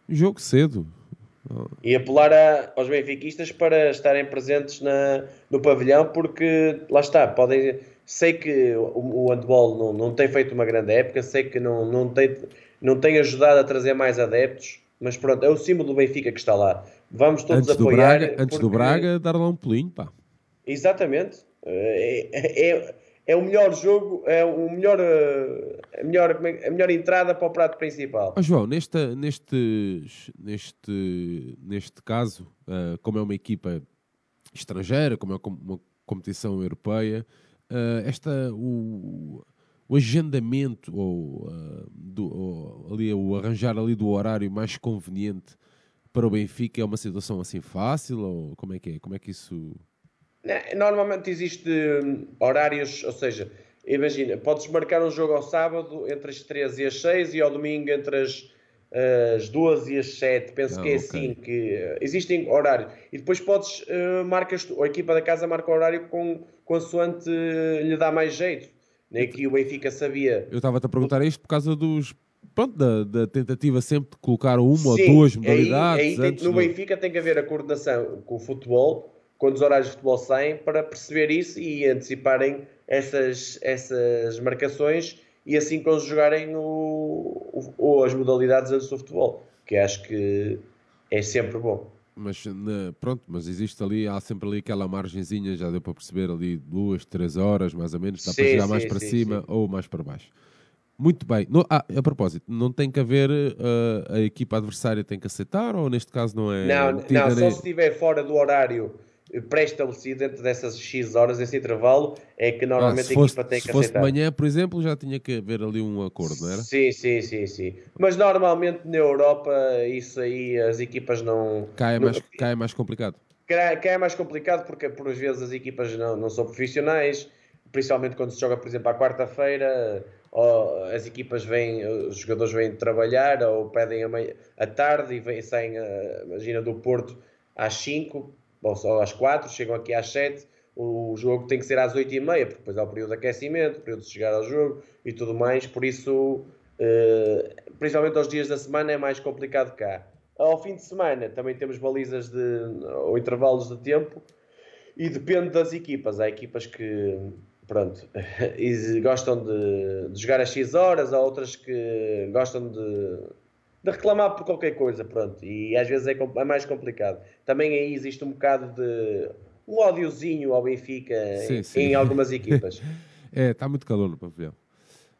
Jogo cedo. E apelar a, aos benfiquistas para estarem presentes na, no pavilhão, porque lá está, podem. Sei que o, o handball não, não tem feito uma grande época, sei que não, não, tem, não tem ajudado a trazer mais adeptos, mas pronto, é o símbolo do Benfica que está lá. Vamos todos antes apoiar. Do Braga, antes porque... do Braga, dar lá um pulinho, pá. Exatamente. É, é, é o melhor jogo, é o melhor, eh, a, melhor, a melhor entrada para o prato principal. Oh, João, neste, neste, neste, neste caso, uh, como é uma equipa estrangeira, como é uma competição europeia, uh, esta, o, o agendamento ou, uh, do, ou, ali, o arranjar ali do horário mais conveniente para o Benfica é uma situação assim fácil ou como é que é? Como é que isso né, normalmente existe hum, horários, ou seja, imagina, podes marcar um jogo ao sábado entre as 3 e as 6 e ao domingo entre as, as 2 e as 7. Penso ah, que é okay. assim que uh, existem horários. E depois podes, uh, marcas, a equipa da casa marca o horário com, consoante uh, lhe dá mais jeito. Nem que o Benfica sabia. Eu estava-te a perguntar isto por causa dos pronto, da, da, tentativa sempre de colocar uma Sim, ou duas modalidades. Aí, aí tem, no Benfica tem que haver a coordenação com o futebol quando os horários de futebol saem, para perceber isso e anteciparem essas, essas marcações e assim conjugarem o, o, as modalidades do futebol, que acho que é sempre bom. Mas pronto, mas existe ali, há sempre ali aquela margenzinha, já deu para perceber ali duas, três horas mais ou menos, dá sim, para jogar sim, mais para sim, cima ou mais para baixo. Muito bem. No, ah, a propósito, não tem que haver uh, a equipa adversária tem que aceitar ou neste caso não é? Não, não só se estiver fora do horário pré-estabelecido dentro dessas X horas, esse intervalo, é que normalmente ah, fosse, a equipa tem que aceitar. Se fosse de manhã, por exemplo, já tinha que haver ali um acordo, não era? Sim, sim, sim, sim. Mas normalmente na Europa, isso aí, as equipas não... Cá é mais, não, cá é mais complicado. Cá, cá é mais complicado porque, por vezes, as equipas não, não são profissionais, principalmente quando se joga, por exemplo, à quarta-feira, as equipas vêm, os jogadores vêm trabalhar ou pedem a, meia, à tarde e vêm, saem, imagina, do Porto às 5 ou às 4, chegam aqui às 7, o jogo tem que ser às 8 e meia, porque depois há o período de aquecimento, o período de chegar ao jogo e tudo mais, por isso, uh, principalmente aos dias da semana, é mais complicado cá. Ao fim de semana também temos balizas de, ou intervalos de tempo e depende das equipas. Há equipas que, pronto, gostam de, de jogar às X horas, há outras que gostam de de reclamar por qualquer coisa, pronto, e às vezes é, é, mais complicado. Também aí existe um bocado de um ódiozinho ao Benfica sim, em, sim. em, algumas equipas. é, está muito calor no pavilhão.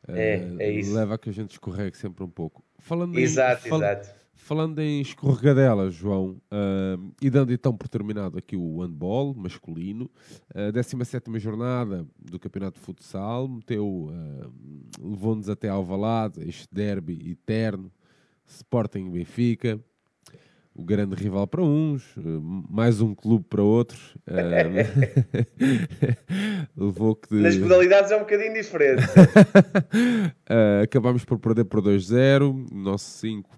É, uh, é isso. Leva a que a gente escorregue sempre um pouco. Falando exato, em, fal exato. Falando em escorregadelas, João, uh, e dando então por terminado aqui o handball masculino, a uh, 17 jornada do Campeonato de Futsal meteu, uh, levou-nos até ao Valade, este derby eterno, Sporting Benfica, o grande rival para uns, eh, mais um clube para outros. Uh, levou que. Nas modalidades é um bocadinho diferente. uh, acabámos por perder por 2-0, nosso 5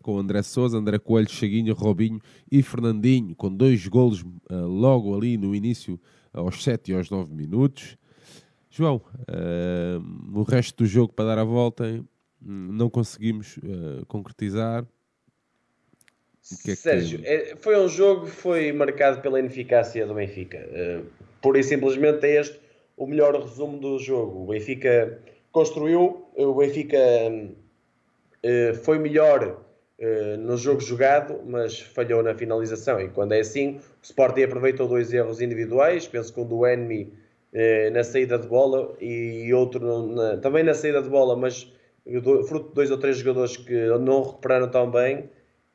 com André Souza, André Coelho, Chaguinho, Robinho e Fernandinho, com dois golos uh, logo ali no início, aos 7 e aos 9 minutos. João, o resto do jogo para dar a volta não conseguimos uh, concretizar. Que é Sérgio, que... É, foi um jogo que foi marcado pela ineficácia do Benfica. Uh, pura e simplesmente é este o melhor resumo do jogo. O Benfica construiu, o Benfica uh, foi melhor uh, no jogo jogado, mas falhou na finalização. E quando é assim, o Sporting aproveitou dois erros individuais, penso que um do Enemy na saída de bola e outro na, também na saída de bola, mas fruto de dois ou três jogadores que não recuperaram tão bem,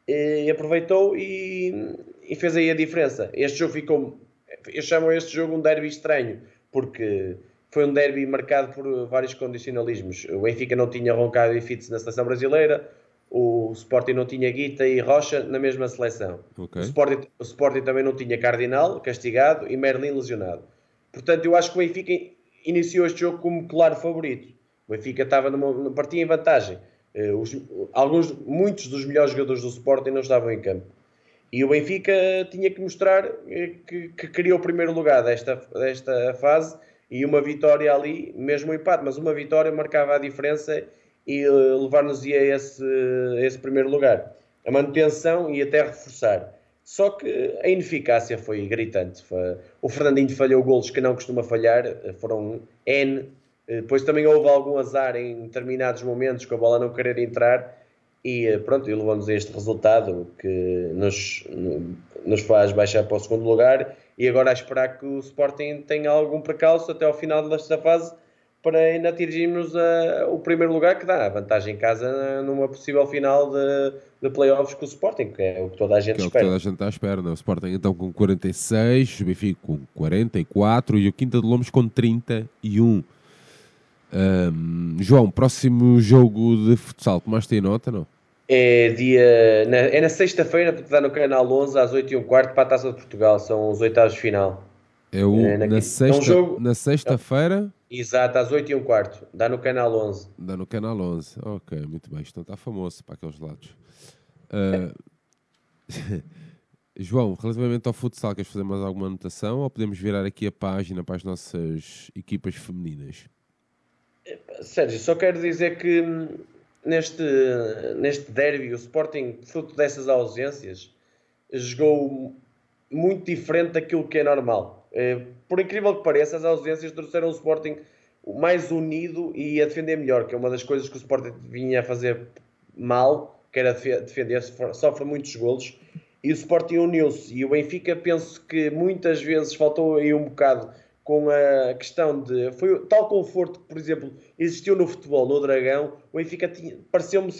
e aproveitou e, e, fez aí a diferença. Este jogo ficou, eu chamo este jogo um derby estranho, porque foi um derby marcado por vários condicionalismos. O Benfica não tinha Roncado e Fitz na seleção brasileira, o Sporting não tinha Guita e Rocha na mesma seleção. Okay. O, Sporting, o Sporting também não tinha Cardinal, castigado, e Merlin lesionado. Portanto, eu acho que o Benfica iniciou este jogo como claro favorito. O Benfica estava numa, partia em vantagem. Uh, os, alguns, muitos dos melhores jogadores do Sporting não estavam em campo. E o Benfica tinha que mostrar eh, que, que queria o primeiro lugar desta, desta fase e uma vitória ali, mesmo um empate, mas uma vitória marcava a diferença e uh, levar-nos-ia a esse, a esse primeiro lugar. A manutenção e até reforçar. Só que a ineficácia foi gritante. O Fernandinho falhou golos que não costuma falhar, foram N. Eh, depois também houve algum azar em determinados momentos com a bola não querer entrar e eh, pronto, e levamos a este resultado que nos, nos faz baixar para o segundo lugar e agora a esperar que o Sporting tenha algum precalço até ao final desta fase para ainda atingirmos uh, o primeiro lugar que dá a vantagem em casa numa possível final de, de playoffs com o Sporting, que é o que toda a gente que espera. É o que toda a gente está à espera? É? o Sporting então com 46, o Benfica com 44 e o Quinta de Lomos com 31. Um, João, próximo jogo de futsal, tomaste aí nota, não? É, dia, na, é na sexta-feira, porque dá no canal 11 às 8 e um quarto para a Taça de Portugal, são os oitavos de final. É, o, é na, na, sexta, é um jogo, na sexta-feira? Exato, às 8 e um quarto. Dá no canal 11. Dá no canal 11. Ok, muito bem. Isto não está famoso para aqueles lados. Uh... João, relativamente ao futsal, queres fazer mais alguma anotação ou podemos virar aqui a página para as nossas equipas femininas? Sérgio, só quero dizer que neste, neste derby o Sporting, fruto dessas ausências, jogou muito diferente daquilo que é normal. Eh, por incrível que pareça, as ausências trouxeram o Sporting mais unido e a defender melhor, que é uma das coisas que o Sporting vinha a fazer mal, que era defender, sofre muitos golos, e o Sporting uniu-se. E o Benfica, penso que muitas vezes faltou aí um bocado com a questão de. Foi tal conforto que, por exemplo, existiu no futebol, no Dragão, o Benfica pareceu-me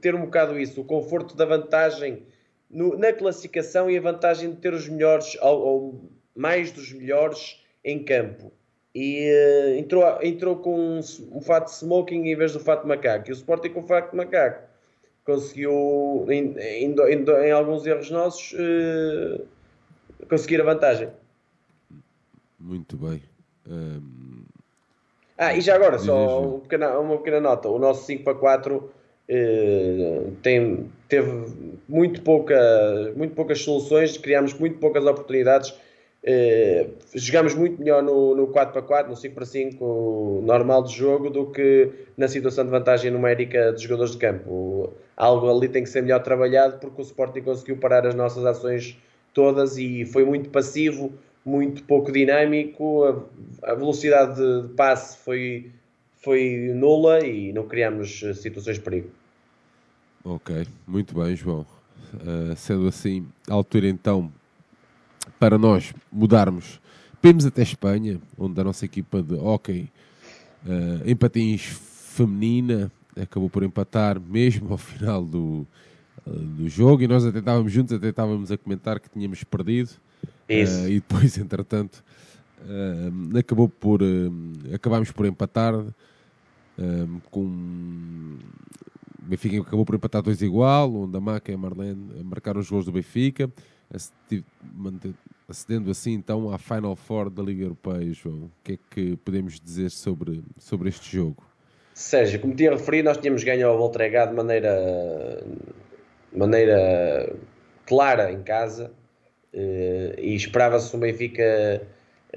ter um bocado isso, o conforto da vantagem no, na classificação e a vantagem de ter os melhores ao, ao mais dos melhores em campo. E uh, entrou, entrou com um, um fato de smoking em vez do fato de macaco. E o Sporting com o fato de macaco conseguiu, em, em, em, em alguns erros nossos, uh, conseguir a vantagem. Muito bem. Um... Ah, e já agora, só uma pequena, uma pequena nota: o nosso 5 para 4 uh, eh, tem, teve muito, pouca, muito poucas soluções, criámos muito poucas oportunidades Uh, jogamos muito melhor no, no 4x4, no 5x5 normal de jogo do que na situação de vantagem numérica dos jogadores de campo. Algo ali tem que ser melhor trabalhado porque o Sporting conseguiu parar as nossas ações todas e foi muito passivo, muito pouco dinâmico. A, a velocidade de, passe foi, foi nula e não criamos eh, situações de perigo. Ok, muito bem, João. Uh, sendo assim, a altura então para nós mudarmos. Vimos até Espanha, onde a nossa equipa de hockey uh, em patins feminina acabou por empatar mesmo ao final do, uh, do jogo e nós até estávamos juntos, até estávamos a comentar que tínhamos perdido uh, e depois, entretanto, uh, acabou por acabámos por empatar com Benfica acabou por empatar dois igual, onde a Maca e a Marlene marcaram os gols do Benfica acedendo assim então à Final Four da Liga Europeia, João. O que é que podemos dizer sobre, sobre este jogo? Sérgio, como tinha referido, nós tínhamos ganho ao Voltregá de maneira, maneira clara em casa e esperava-se o Benfica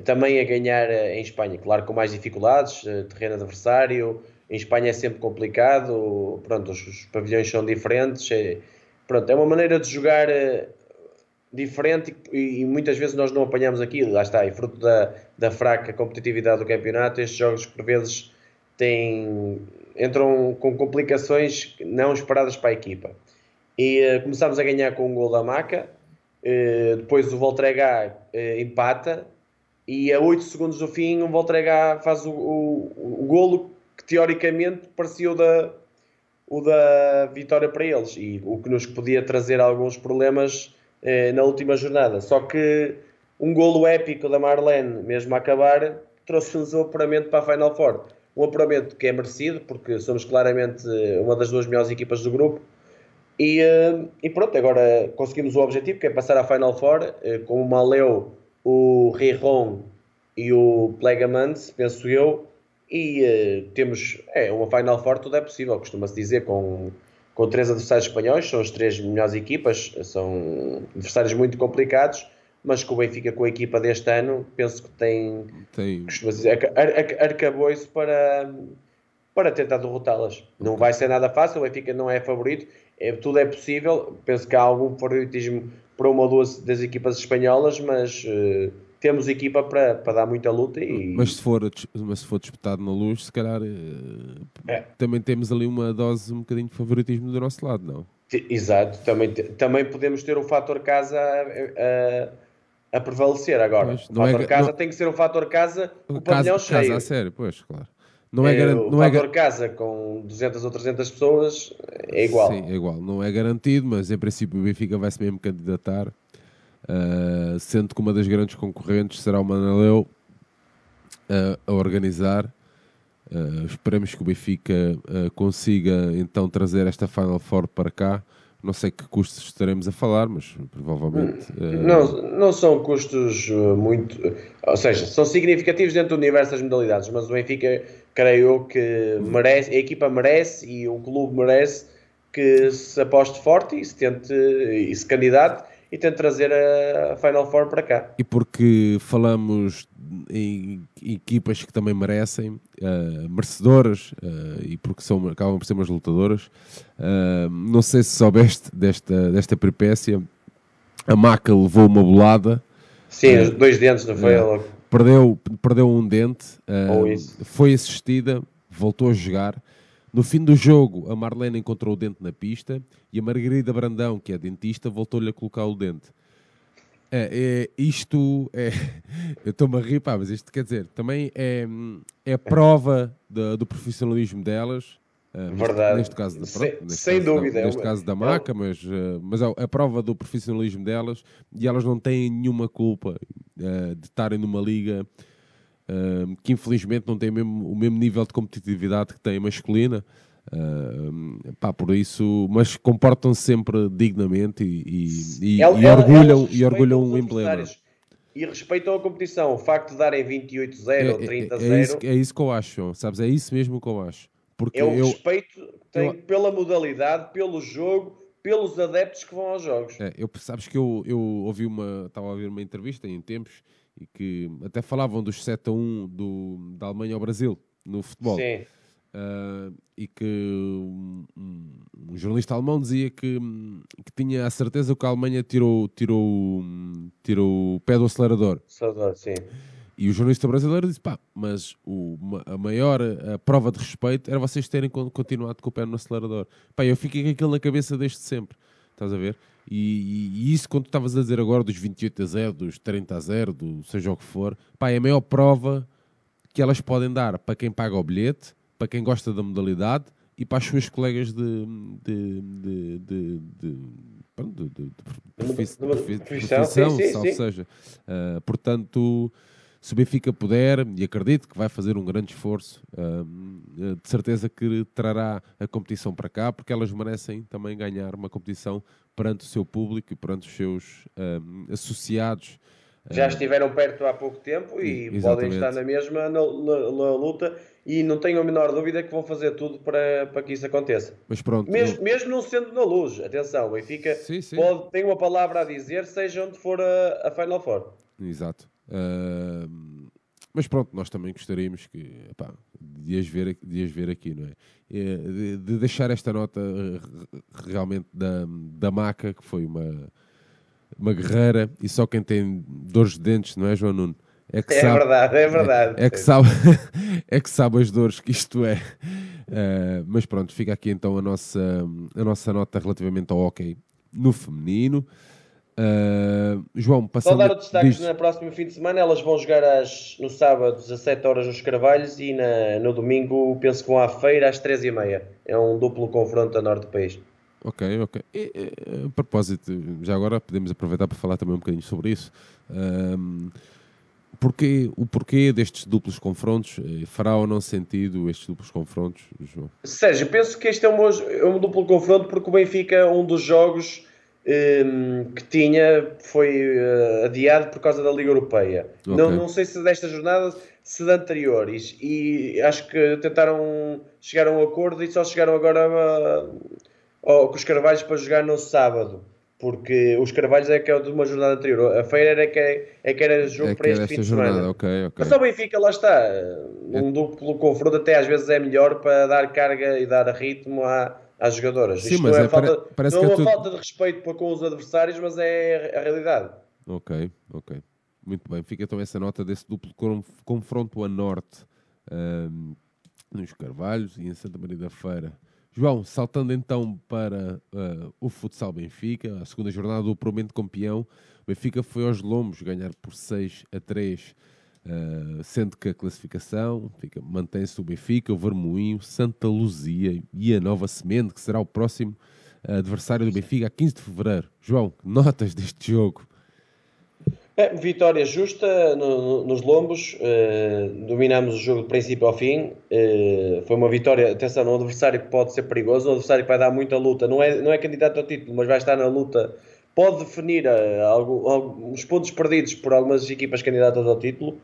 também a ganhar em Espanha. Claro, com mais dificuldades, eh, terreno adversário, em Espanha é sempre complicado, pronto, os, os pavilhões são diferentes, é, pronto, é uma maneira de jogar eh, diferente e, e, muitas vezes nós não apanhamos aquilo, lá está, e fruto da, da fraca competitividade do campeonato, estes jogos por vezes têm, entram com complicações não esperadas para a equipa. E uh, começámos a ganhar com um gol da Maca, depois o Voltregá uh, empata, e a 8 segundos do fim o Voltregá faz o, o, o golo que teoricamente parecia o da, o da vitória para eles, e o que nos podia trazer alguns problemas eh, na última jornada. Só que um golo épico da Marlene, mesmo a acabar, trouxe-nos o apuramento para a Final Four. Um apuramento que é merecido, porque somos claramente uma das duas melhores equipas do grupo. E, eh, e pronto, agora conseguimos o objetivo, que é passar à Final Four, eh, com o Maleu, o Riron e o Plegamans, penso eu, e uh, temos é, uma Final Four, tudo é possível, costuma-se dizer, com, com três adversários espanhóis, são as três melhores equipas, são adversários muito complicados, mas que o Benfica com a equipa deste ano, penso que tem, tem... dizer, arcabou-se para, para tentar derrotá-las. Não vai ser nada fácil, o Benfica não é favorito, é, tudo é possível, penso que há algum favoritismo para uma ou duas das equipas espanholas, mas... Uh, temos equipa para, para dar muita luta e... Mas se for, mas se for disputado na luz, se calhar eh, é. também temos ali uma dose um bocadinho de favoritismo do nosso lado, não? Exato, também, também podemos ter o fator casa a, a, a prevalecer agora. Pois, o fator é, casa não, tem que ser um fator casa o pavilhão casa, cheio. Casa a sério, pois, claro. Não é, é o não é casa com 200 ou 300 pessoas é igual. Sim, é igual. Não é garantido, mas em princípio o Benfica vai-se mesmo candidatar uh, sendo que uma das grandes concorrentes será o Manaleu uh, a organizar. Uh, esperemos que o Benfica consiga então trazer esta Final Four para cá. Não sei que custos estaremos a falar, mas provavelmente. Não, não são custos muito. Ou seja, são significativos dentro do universo das modalidades, mas o Benfica, creio que merece, a equipa merece e o clube merece que se aposte forte e se tente e se candidate e tento trazer a Final Four para cá. E porque falamos em equipas que também merecem, uh, merecedoras, uh, e porque são, acabam por ser umas lutadoras, uh, não sei se soubeste desta, desta peripécia, a Maca levou uma bolada. Sim, os dois dentes, não foi? Perdeu, perdeu um dente, foi assistida, voltou a jogar, no fim do jogo, a Marlene encontrou o dente na pista e a Margarida Brandão, que é dentista, voltou-lhe a colocar o dente. É, é, isto é. Eu estou-me a rir, pá, mas isto quer dizer, também é, é prova do profissionalismo delas. Uh, Verdade. Neste, caso, sem, neste sem caso, dúvida. Da, neste caso da maca, mas, uh, mas é a prova do profissionalismo delas e elas não têm nenhuma culpa uh, de estarem numa liga que infelizmente não tem o mesmo, o mesmo nível de competitividade que tem a masculina. Pá, por isso, mas comportam-se sempre dignamente e, e, e, e orgulham, e orgulham um emblema. E respeitam a competição. O facto de darem 28-0 é, ou 30-0. É, é, isso, é isso que eu acho, sabes? É isso mesmo que eu acho. Porque é o eu, respeito que tem eu, pela modalidade, pelo jogo, pelos adeptos que vão aos jogos. É, eu, sabes que eu, eu ouvi uma, estava a ouvir uma entrevista em tempos e que até falavam dos 7 a 1 do, da Alemanha ao Brasil no futebol. Sim. Uh, e que um, um, jornalista alemão dizia que, que tinha a certeza que a Alemanha tirou, tirou, tirou o pé do acelerador. Acelerador, sim. E o jornalista brasileiro disse: pá, mas o, a maior a prova de respeito era vocês terem continuado com o pé no acelerador. Pá, eu fiquei com aquilo na cabeça desde sempre. Estás a ver? E, e, isso, quando tu estavas a dizer agora dos 28 a 0, dos 30 a 0, do seja o que for, pá, é a maior prova que elas podem dar para quem paga o bilhete, para quem gosta da modalidade e para as suas colegas de, de, de, de, de de, de, de, profissão, ou seja, uh, portanto, se o Benfica puder, e acredito que vai fazer um grande esforço, uh, de certeza que trará a competição para cá, porque elas merecem também ganhar uma competição perante o seu público e perante os seus um, associados. Já estiveram perto há pouco tempo e Exatamente. podem estar na mesma na, na, na, luta e não tenho a menor dúvida que vão fazer tudo para, para que isso aconteça. Mas pronto. Mesmo, eu... mesmo não sendo na luz, atenção, o Benfica sim, sim. Pode, tem uma palavra a dizer, seja onde for a, a Final Four. Exato. Uh, mas pronto, nós também gostaríamos que, epá, de, as ver, de as ver aqui, não é? é? De, de, deixar esta nota eh, realmente da, da maca, que foi uma, uma guerreira, e só quem tem dores de dentes, não é, João Nuno? É, que é sabe, verdade, é verdade. É, é, que sabe, é que sabe as dores que isto é. Uh, mas pronto, fica aqui então a nossa, a nossa nota relativamente ao hockey no feminino. Uh, João, passando... Só dar o destaque diz... na próxima fim de semana, elas vão jogar às, no sábado às 17 horas nos Carvalhos e na, no domingo penso que vão à feira às 13h30. É um duplo confronto a norte do país. Ok, ok. E, e, a propósito, já agora podemos aproveitar para falar também um bocadinho sobre isso. Um, Porquê, o porquê destes duplos confrontos? Eh, fará ou não sentido estes duplos confrontos, João? Sérgio, penso que este é um, é um duplo confronto porque o Benfica, um dos jogos que tinha, foi uh, adiado por causa da Liga Europeia. Okay. Não, não sei se desta jornada, se de anteriores. E acho que tentaram chegar a um acordo e só chegaram agora a, a, com os Carvalhos para jogar no sábado porque os Carvalhos é que é de uma jornada anterior. A feira era que, é que era jogo é para este fim de jornada. semana. Okay, okay. Mas o Benfica, lá está. Um é. duplo confronto até às vezes é melhor para dar carga e dar ritmo à, às jogadoras. Sim, Isto mas não é, é falta, parece não é uma tu... falta de respeito para com os adversários, mas é a realidade. Ok, ok. Muito bem. Fica então essa nota desse duplo confronto a norte um, nos Carvalhos e em Santa Maria da Feira. João, saltando então para uh, o Futsal Benfica, a segunda jornada do Promento Campeão, o Benfica foi aos Lombos ganhar por 6 a 3, ah, sendo que a classificação mantém-se o Benfica, o Vermoinho, Santa Luzia e a Nova Semente, que será o próximo adversário do Benfica a 15 de fevereiro. João, notas deste jogo? É, vitória justa no, nos lombos, uh, dominamos o jogo de princípio ao fim. Foi uma vitória, atenção, um adversário que pode ser perigoso, um adversário que vai dar muita luta. Não é, não é candidato ao título, mas vai estar na luta. Pode definir uh, algo, alguns pontos perdidos por algumas equipas candidatas ao título.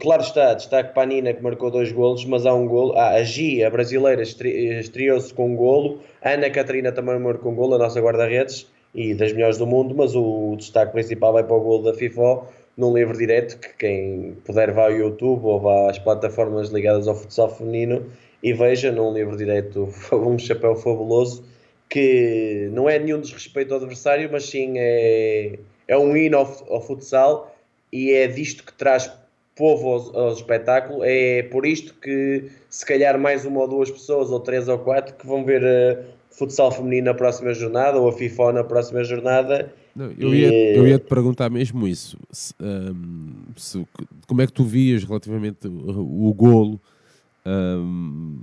claro está, destaque para a Nina que marcou dois golos, mas há um golo. Ah, a Gi, a brasileira, estreou-se com um golo. A Ana Catarina também marcou um golo, a nossa guarda-redes e das melhores do mundo, mas o destaque principal vai para o gol da FIFA num livro direto que quem puder vá ao YouTube ou vá às plataformas ligadas ao futsal feminino e veja num livro direto um chapéu fabuloso que não é nenhum desrespeito ao adversário, mas sim é, é um hino ao, ao futsal e é disto que traz povo ao, ao, espetáculo. É por isto que se calhar mais uma ou duas pessoas, ou três ou quatro, que vão ver uh, futsal feminino na próxima jornada ou a FIFA na próxima jornada. Não, eu, e... ia, eu ia te perguntar mesmo isso. Se, um, se, como é que tu vias relativamente o, o golo? Um,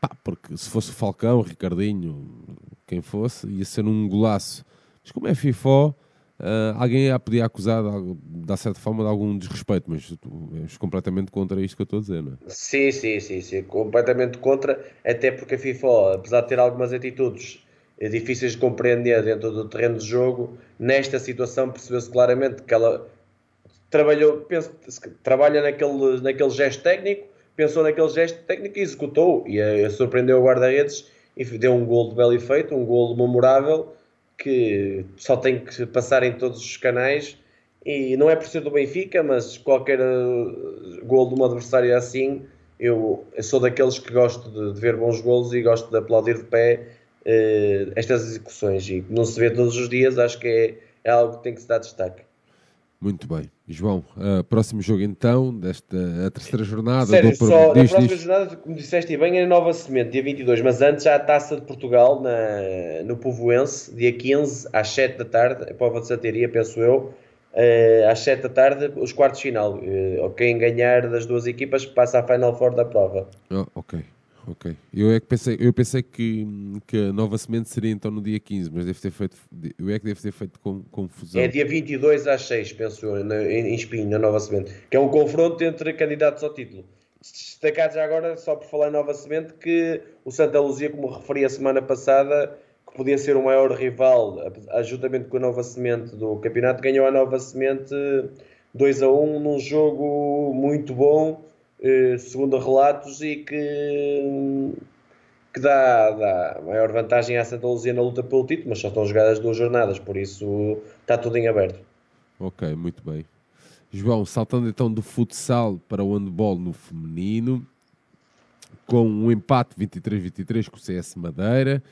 pá, porque se fosse o Falcão, o Ricardinho, quem fosse, ia ser um golaço. Mas como é FIFA, Uh, alguém a podia acusar, de, certa forma, de algum desrespeito, mas tu és completamente contra isto que eu estou a dizer, não é? Sim, sim, sim, sim, completamente contra, até porque a FIFA, apesar de ter algumas atitudes eh, difíceis de compreender dentro do terreno de jogo, nesta situação percebeu-se claramente que ela trabalhou, penso, trabalha naquele, naquele gesto técnico, pensou naquele gesto técnico e executou, e uh, surpreendeu o guarda-redes deu um gol de belo efeito, um gol memorável, que só tem que passar em todos os canais e não é por ser do Benfica, mas qualquer uh, gol de um adversário assim, eu, eu, sou daqueles que gosto de, de, ver bons golos e gosto de aplaudir de pé uh, estas execuções e não se vê todos os dias, acho que é, é algo que tem que se dar destaque. Muito bem. João, uh, próximo jogo então, desta a terceira jornada. Sério, do... só, diz, próxima diz... jornada, como disseste bem, é Nova Semente, dia 22, mas antes já a Taça de Portugal na, no Povoense, dia 15, às 7 da tarde, a prova de Santeria, penso eu, uh, às 7 da tarde, os quartos de final. Uh, quem ganhar das duas equipas passa à Final Four da prova. Oh, ok ok. Eu é que pensei, eu pensei que, que a nova semente seria então no dia 15, mas deve ter feito, eu é que deve ter feito com, confusão. É dia 22 às 6, penso eu, em, em Espinho, na nova semente, que é um confronto entre candidatos ao título. Destacar já agora, só por falar em nova semente, que o Santa Luzia, como referi a semana passada, que podia ser o maior rival, juntamente com a nova semente do campeonato, ganhou a nova semente 2 a 1 num jogo muito bom segundo relatos, e que, que dá, dá maior vantagem à Santa Luzia na luta pelo título, mas só estão jogadas duas jornadas, por isso está tudo em aberto. Ok, muito bem. João, saltando então do futsal para o handball no feminino, com um empate 23-23 com o CS Madeira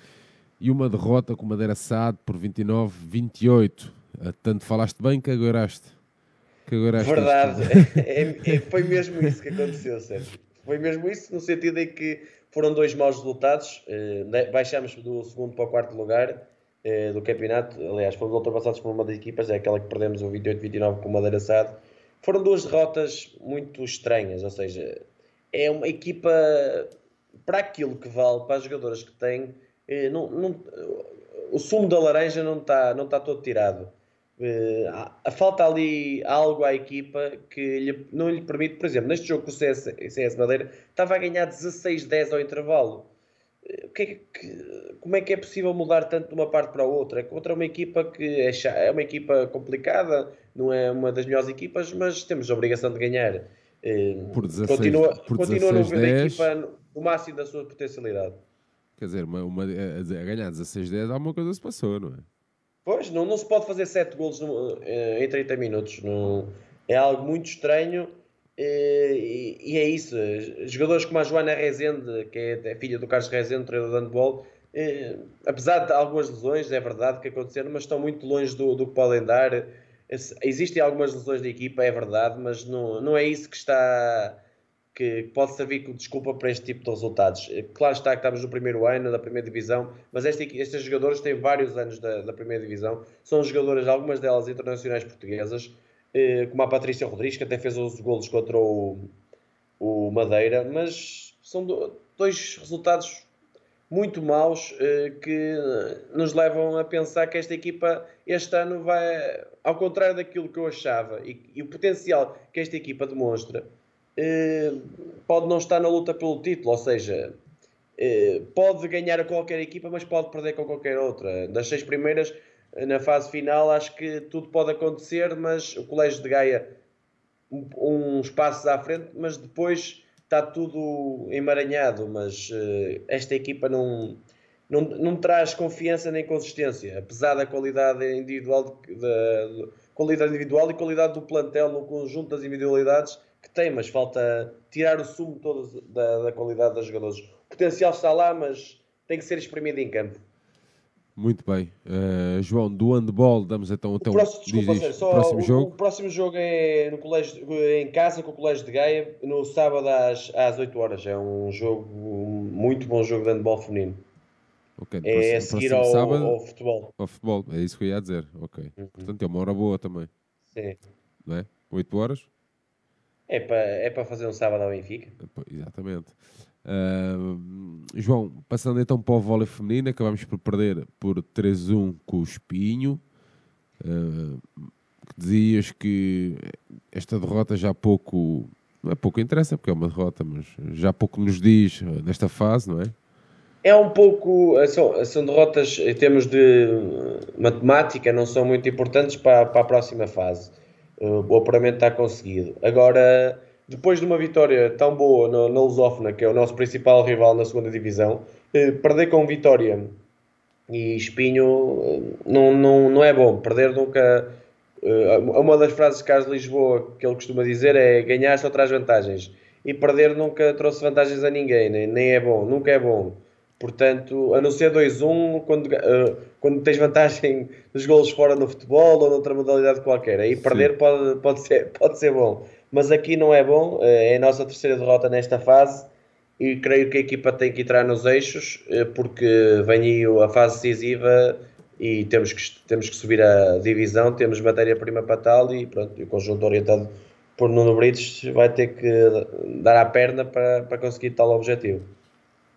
e uma derrota com Madeira SAD por 29-28. Ah, tanto falaste bem que agoraste. Que agora Verdade, é, é, foi mesmo isso que aconteceu, Sérgio. Foi mesmo isso, no sentido em que foram dois maus resultados. Eh, baixamos do segundo para o quarto lugar eh, do campeonato. Aliás, fomos ultrapassados por uma das equipas, é aquela que perdemos o 28-29 com o Madeira Sado. Foram duas derrotas muito estranhas, ou seja, é uma equipa para aquilo que vale, para as jogadoras que tem, eh, não, não, o sumo da laranja não está, não está todo tirado. Uh, falta ali algo à equipa que lhe, não lhe permite, por exemplo, neste jogo com o CS, CS Madeira, estava a ganhar 16-10 ao intervalo. Uh, que é que, como é que é possível mudar tanto de uma parte para a outra? É contra uma equipa que é, é uma equipa complicada, não é uma das melhores equipas, mas temos a obrigação de ganhar. Uh, por 16, continua por continua 16, a não ver a equipa no máximo da sua potencialidade. Quer dizer, uma, uma, a ganhar 16-10 alguma coisa se passou, não é? Pois, não, não se pode fazer 7 golos no, eh, em 30 minutos. Não, é algo muito estranho eh, e, e, é isso. Jogadores como a Joana Rezende, que é, é filha do Carlos Rezende, treinador de handball, eh, apesar de algumas lesões, é verdade que aconteceram, mas estão muito longe do, do que podem dar. Existem algumas lesões da equipa, é verdade, mas não, não é isso que está que pode servir como desculpa para este tipo de resultados. Eh, claro está que estamos no primeiro ano da primeira divisão, mas este, estes jogadores têm vários anos da, da, primeira divisão, são jogadoras, algumas delas internacionais portuguesas, eh, como a Patrícia Rodrigues, que até fez 11 golos contra o, o Madeira, mas são do, dois resultados muito maus eh, que nos levam a pensar que esta equipa este ano vai, ao contrário daquilo que eu achava e, e o potencial que esta equipa demonstra, pode não estar na luta pelo título, ou seja, eh, pode ganhar a qualquer equipa, mas pode perder com qualquer outra. Das seis primeiras, na fase final, acho que tudo pode acontecer, mas o Colégio de Gaia uns passos à frente, mas depois está tudo emaranhado. Mas esta equipa não, não, não traz confiança nem consistência, apesar da qualidade individual, da qualidade individual e qualidade do plantel no conjunto das individualidades que tem, mas falta tirar o sumo todo da, da qualidade dos jogadores. O potencial está lá, mas tem que ser exprimido em campo. Muito bem. Uh, João, do handball, damos então o próximo, desculpa, diz, diz, só próximo o, jogo. O próximo jogo é no colégio, em casa com o Colégio de Gaia, no sábado às, às 8 horas. É um jogo, um muito bom jogo de handball feminino. Okay, é próximo, a seguir ao, sábado, ao, futebol. Ao futebol, é isso que eu ia dizer. Ok. Uhum. Portanto, é uma hora boa também. Sim. Não é? 8 horas? É para é para fazer um sábado ao Benfica. Exatamente. Uh, João, passando então para o vôlei feminino, acabamos por perder por 3-1 com o Espinho. Uh, dizias que esta derrota já pouco, não é pouco interessa, porque é uma derrota, mas já pouco nos diz nesta fase, não é? É um pouco, são, são derrotas em termos de matemática, não são muito importantes para, para a próxima fase o apuramento está conseguido. Agora, depois de uma vitória tão boa na, na Lusófona, que é o nosso principal rival na segunda divisão, eh, perder com Vitória e Espinho eh, não, não, não é bom. Perder nunca. Eh, uma das frases de Carlos Lisboa que ele costuma dizer é ganhar só traz vantagens. E perder nunca trouxe vantagens a ninguém, nem, nem é bom, nunca é bom. Portanto, a não ser 2-1, quando, uh, quando tens vantagem dos golos fora no futebol ou noutra modalidade qualquer, aí perder pode, pode, ser, pode ser bom. Mas aqui não é bom, uh, é a nossa terceira derrota nesta fase e creio que a equipa tem que entrar nos eixos uh, porque vem aí a fase decisiva e temos que, temos que subir a divisão, temos matéria-prima para tal e pronto, o conjunto orientado por Nuno Brites vai ter que dar a perna para, para conseguir tal objetivo.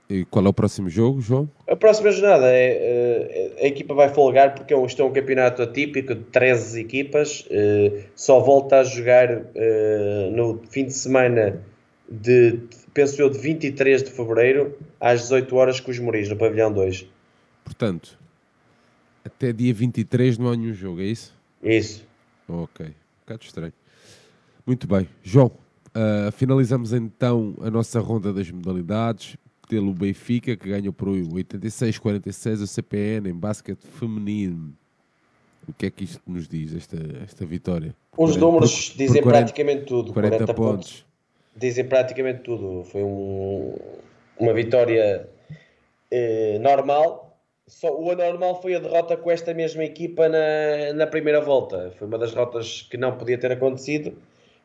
E qual é o próximo jogo, João? A próxima jornada é, é a equipa vai folgar porque isto é um campeonato atípico de 13 equipas, eh, só volta a jogar eh, no fim de semana de, penso eu, de 23 de Fevereiro às 18 horas com os Moris, no pavilhão 2. Portanto, até dia 23 não há nenhum jogo, é isso? Isso. Ok, um bocado estranho. Muito bem. João, uh, finalizamos então a nossa ronda das modalidades pelo Benfica, que ganhou por 86-46 o CPN em basquete feminino. O que é que isto nos diz, esta, esta vitória? Os 40, números por, dizem por 40, praticamente tudo. 40, 40 pontos. pontos. Dizem praticamente tudo. Foi um, uma vitória eh, normal. Só, o anormal foi a derrota com esta mesma equipa na, na primeira volta. Foi uma das derrotas que não podia ter acontecido.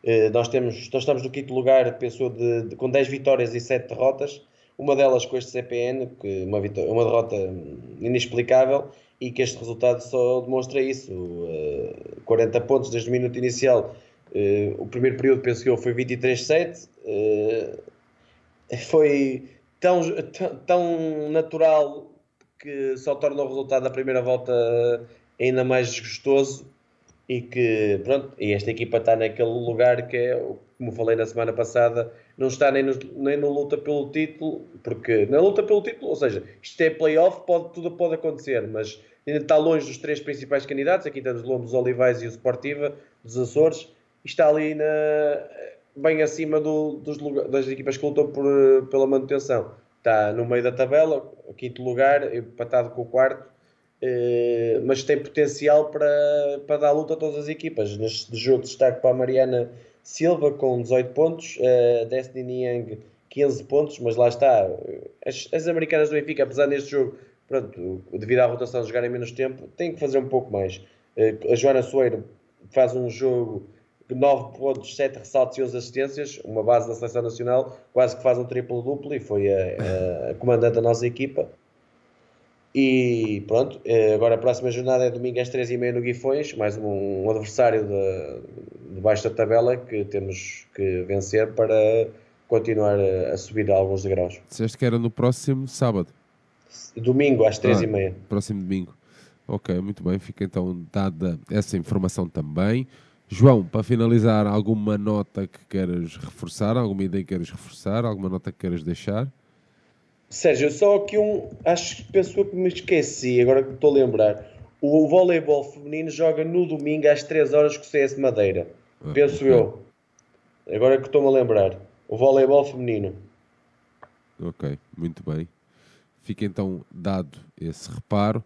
Eh, nós, temos, nós estamos no quinto lugar, pensou, de, de, com 10 vitórias e 7 derrotas uma delas com este CPN, que uma, vitória, uma derrota inexplicável e que este resultado só demonstra isso. Uh, 40 pontos desde o minuto inicial. Uh, o primeiro período, penso que eu, foi 23-7. Uh, foi tão, tão, tão, natural que só torna o resultado da primeira volta ainda mais desgostoso. e que, pronto, e esta equipa está naquele lugar que é, como falei na semana passada, não está nem, no, nem na luta pelo título, porque na luta pelo título, ou seja, isto é playoff, pode, tudo pode acontecer, mas ainda está longe dos três principais candidatos, aqui o Lombos Olivais e o Sportiva, dos Açores, está ali na, bem acima do, dos, das equipas que lutam por, pela manutenção. Está no meio da tabela, quinto lugar, empatado com o quarto, eh, mas tem potencial para, para dar luta a todas as equipas. Neste jogo destaque para a Mariana Silva com 18 pontos, a Destiny Young 15 pontos, mas lá está. As, as americanas do Benfica, apesar deste jogo, pronto, devido à rotação de jogarem menos tempo, têm que fazer um pouco mais. Eh, a Joana Soeiro faz um jogo 9 pontos, 7 ressaltos e 11 assistências, uma base da seleção nacional, quase que faz um triplo-duplo e foi a, a, comandante da nossa equipa. E pronto, eh, agora a próxima jornada é domingo às 3h30 no Guifões, mais um, adversário de, de baixo da tabela que temos que vencer para continuar a, a subir alguns degraus. Disseste que era no próximo sábado? Domingo às 3h30. Ah, próximo domingo. Ok, muito bem, fica então dada essa informação também. João, para finalizar, alguma nota que queiras reforçar, alguma ideia que queiras reforçar, alguma nota que queiras deixar? Sérgio, só aqui um. Acho que pensou que me esqueci, agora que estou a lembrar. O voleibol feminino joga no domingo às 3 horas com o CS de Madeira. Ah, Penso okay. eu. Agora que estou-me a lembrar. O voleibol feminino. Ok, muito bem. Fica então dado esse reparo.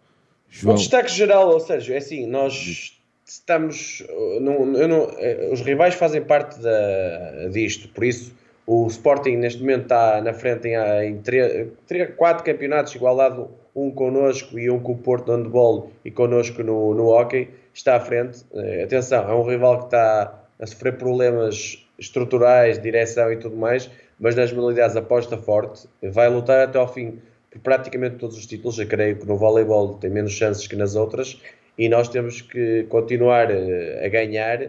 João... Um destaque geral, ou seja, é assim, nós estamos. Não, não, eh, os rivais fazem parte da, disto, por isso o Sporting neste momento está na frente em, em três, três, quatro campeonatos, igualado um connosco e um com o Porto no handball e connosco no, no hockey, está à frente. Uh, atenção, é um rival que está a sofrer problemas estruturais, direção e tudo mais, mas nas modalidades aposta forte, vai lutar até ao fim por praticamente todos os títulos. Eu creio que no voleibol tem menos chances que nas outras e nós temos que continuar eh, a ganhar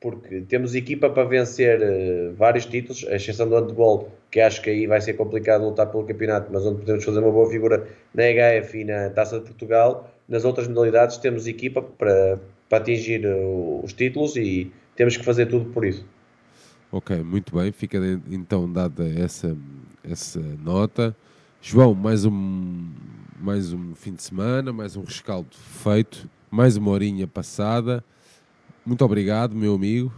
porque temos equipa para vencer uh, vários títulos, a exceção do handball, que acho que aí vai ser complicado lutar pelo campeonato, mas onde podemos fazer uma boa figura na HF e na Taça de Portugal. Nas outras modalidades temos equipa para, para atingir uh, os títulos e temos que fazer tudo por isso. Ok, muito bem, fica então dada essa, essa nota. João, mais um, mais um fim de semana, mais um rescaldo feito mais uma horinha passada. Muito obrigado, meu amigo.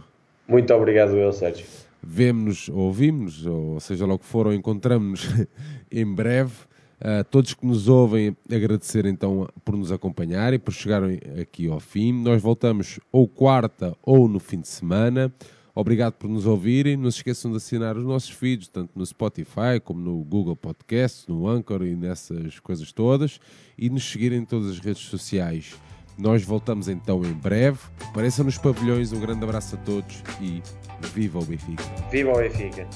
Muito obrigado, eu, Sérgio. Vemo-nos, ouvimos, ou seja lá o que for, ou encontramos-nos em breve. Uh, todos que nos ouvem, agradecer então por nos acompanharem, por chegarem aqui ao fim. Nós voltamos ou quarta ou no fim de semana. Obrigado por nos ouvirem. Não se esqueçam de assinar os nossos feeds, tanto no Spotify como no Google Podcast, no Anchor e nessas coisas todas. E nos seguirem em todas as redes sociais. Nós voltamos então em breve. Apareçam nos pavilhões. Um grande abraço a todos e viva o Benfica. Viva o Benfica.